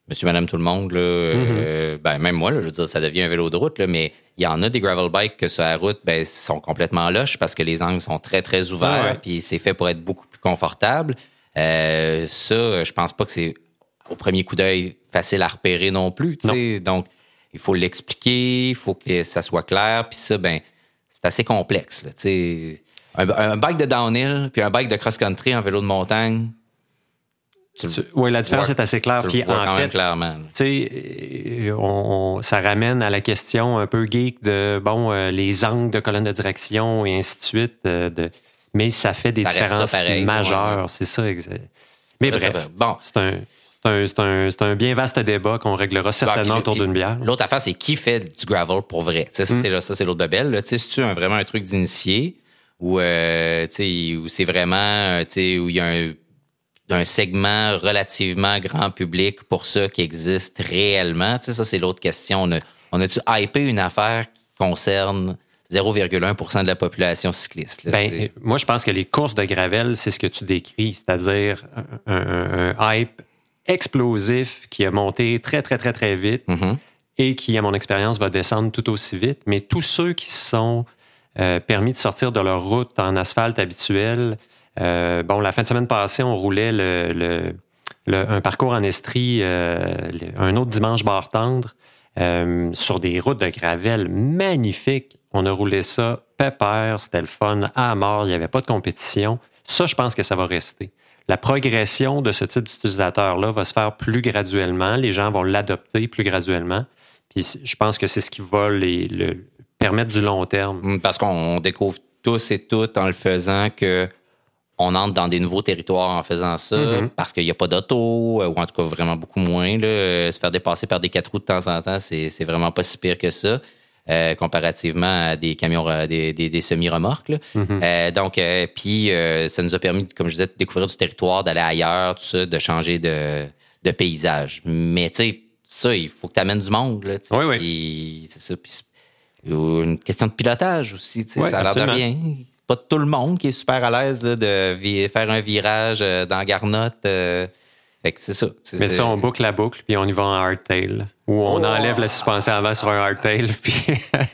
Monsieur, madame, tout le monde, là, euh, mm-hmm. ben, même moi, là, je veux dire, ça devient un vélo de route, là, mais il y en a des gravel bikes que sur la route, ben, sont complètement loches parce que les angles sont très, très ouverts, puis c'est fait pour être beaucoup plus confortable. Euh, ça, je pense pas que c'est au premier coup d'œil facile à repérer non plus. Donc, il faut l'expliquer, il faut que ça soit clair. Puis ça, ben, c'est assez complexe. un, un, bike de downhill puis un bike de cross-country en vélo de montagne. Oui, la différence est assez claire. Puis en fait, clairement. On, ça ramène à la question un peu geek de bon euh, les angles de colonne de direction et ainsi de suite. Euh, de, mais ça fait des différences majeures. C'est ça, exact. Mais bref, bon, c'est un c'est un, bien vaste débat qu'on réglera certainement autour d'une bière. L'autre affaire, c'est qui fait du gravel pour vrai? Ça, mm. c'est l'autre belle. Si tu as vraiment un truc d'initié ou euh, c'est vraiment euh, où il y a un, segment relativement grand public pour ça qui existe réellement? ça, c'est l'autre question. On a, on a-tu hypé une affaire qui concerne 0,1% de la population cycliste. ben, moi, je pense que les courses de gravel, c'est ce que tu décris, c'est-à-dire un, hype explosif qui a monté très, très, très, très vite mm-hmm. et qui, à mon expérience, va descendre tout aussi vite. Mais tous ceux qui se sont euh, permis de sortir de leur route en asphalte habituel, euh, bon, la fin de semaine passée, on roulait le, un parcours en estrie, euh, un autre dimanche barre tendre, sur des routes de gravel magnifiques. On a roulé ça pépère, c'était le fun, à mort, il n'y avait pas de compétition. Ça, je pense que ça va rester la progression de ce type d'utilisateur-là va se faire plus graduellement. Les gens vont l'adopter plus graduellement. Puis je pense que c'est ce qui va les, le permettre du long terme. Parce qu'on découvre tous et toutes en le faisant que on entre dans des nouveaux territoires en faisant ça, mm-hmm. parce qu'il n'y a pas d'auto, euh, ou en tout cas vraiment beaucoup moins. Là. Euh, se faire dépasser par des quatre roues de temps en temps, c'est vraiment pas si pire que ça. Euh, comparativement à des camions, des, des, semi-remorques. Mm-hmm. Euh, donc, euh, puis ça nous a permis, comme je disais, de découvrir du territoire, d'aller ailleurs, tout ça, de changer de, de paysage. Mais tu sais, ça, il faut que tu amènes du monde. Là, oui, oui. C'est ça. Une question de pilotage aussi. Oui, ça a l'air de rien. Pas tout le monde qui est super à l'aise de faire un virage dans Garnotte c'est ça. Mais ça, on boucle la boucle, puis on y va en hardtail. Ou on oh! enlève la suspension avant sur un hardtail, puis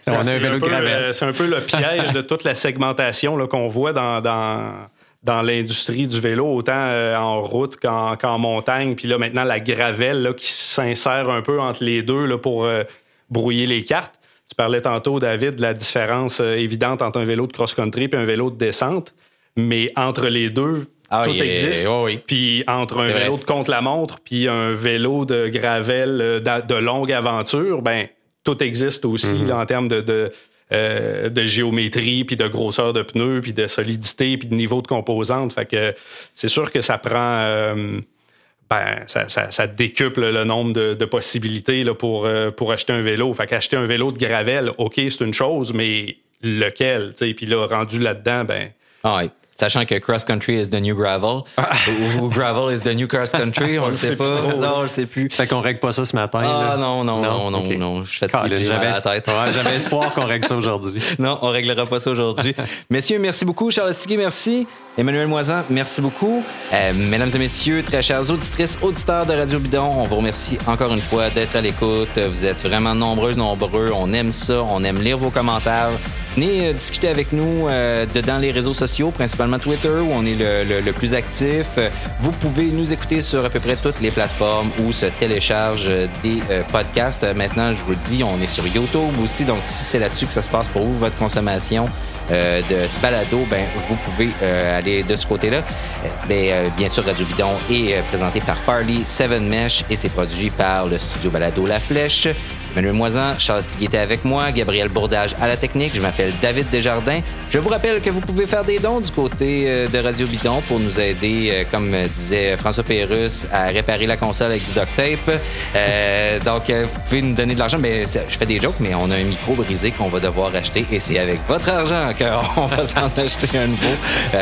on a un vélo de C'est un peu le piège de toute la segmentation qu'on voit dans, dans, l'industrie du vélo, autant euh, en route qu'en, montagne. Puis là, maintenant, la gravelle qui s'insère un peu entre les deux là, pour euh, brouiller les cartes. Tu parlais tantôt, David, de la différence euh, évidente entre un vélo de cross-country et un vélo de descente. Mais entre les deux, ah, tout existe. Puis entre un vélo de contre-la-montre puis un vélo de gravel euh, de, longue aventure, ben tout existe aussi mhm. en termes de, euh, de, géométrie, puis de grosseur de pneus, puis de solidité, puis de niveau de composante. Fait que c'est sûr que ça prend... Euh, ben, ça, ça, décuple le nombre de, possibilités là, pour, pour acheter un vélo. Fait qu'acheter un vélo de gravel, OK, c'est une chose, mais lequel? Puis là, rendu là-dedans, ben... Ah Sachant que cross country is the new gravel ou, gravel is the new cross country, on, ne le sait, pas. Non, on le sait plus. Fait qu'on règle pas ça ce matin. Ah non non non? non non, je fais ça j'avais la tête. j'avais espoir qu'on règle ça aujourd'hui. non, on réglera pas ça aujourd'hui. Messieurs, merci beaucoup. Charles Stigui, merci. Emmanuel Moisan, merci beaucoup. Euh, mesdames et messieurs, très chers auditrices, auditeurs de Radio Bidon, on vous remercie encore une fois d'être à l'écoute. Vous êtes vraiment nombreuses, nombreux. On aime ça. On aime lire vos commentaires. Venez euh, discuter avec nous euh, dans les réseaux sociaux, principalement Twitter, où on est le, plus actif. Vous pouvez nous écouter sur à peu près toutes les plateformes où se téléchargent des euh, podcasts. Maintenant, je vous le dis, on est sur YouTube aussi, donc si c'est là-dessus que ça se passe pour vous, votre consommation de balado, ben vous pouvez aller de ce côté-là. Ben, bien sûr, Radio Bidon est présenté par Parley Seven Mesh et c'est produit par le studio Balado La Flèche. Manuel Moisan, Charles Stigui était avec moi, Gabriel Bourdage à la technique. Je m'appelle David Desjardins. Je vous rappelle que vous pouvez faire des dons du côté euh, de Radio Bidon pour nous aider, euh, comme disait François Pérusse, à réparer la console avec du duct tape. Euh, donc, vous pouvez nous donner de l'argent. Mais je fais des jokes, mais on a un micro brisé qu'on va devoir acheter et c'est avec votre argent qu'on va s'en acheter un nouveau.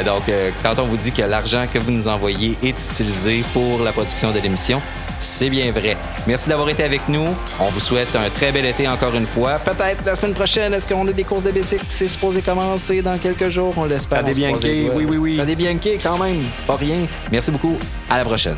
donc, quand on vous dit que l'argent que vous nous envoyez est utilisé pour la production de l'émission, c'est bien vrai. Merci d'avoir été avec nous. On vous souhaite un très bel été encore une fois. Peut-être la semaine prochaine, est-ce qu'on a des courses de bicycle c'est supposé commencer dans quelques jours? On l'espère. Des Bianchi, oui, oui, oui. Des Bianchi, quand même. Pas rien. Merci beaucoup. À la prochaine.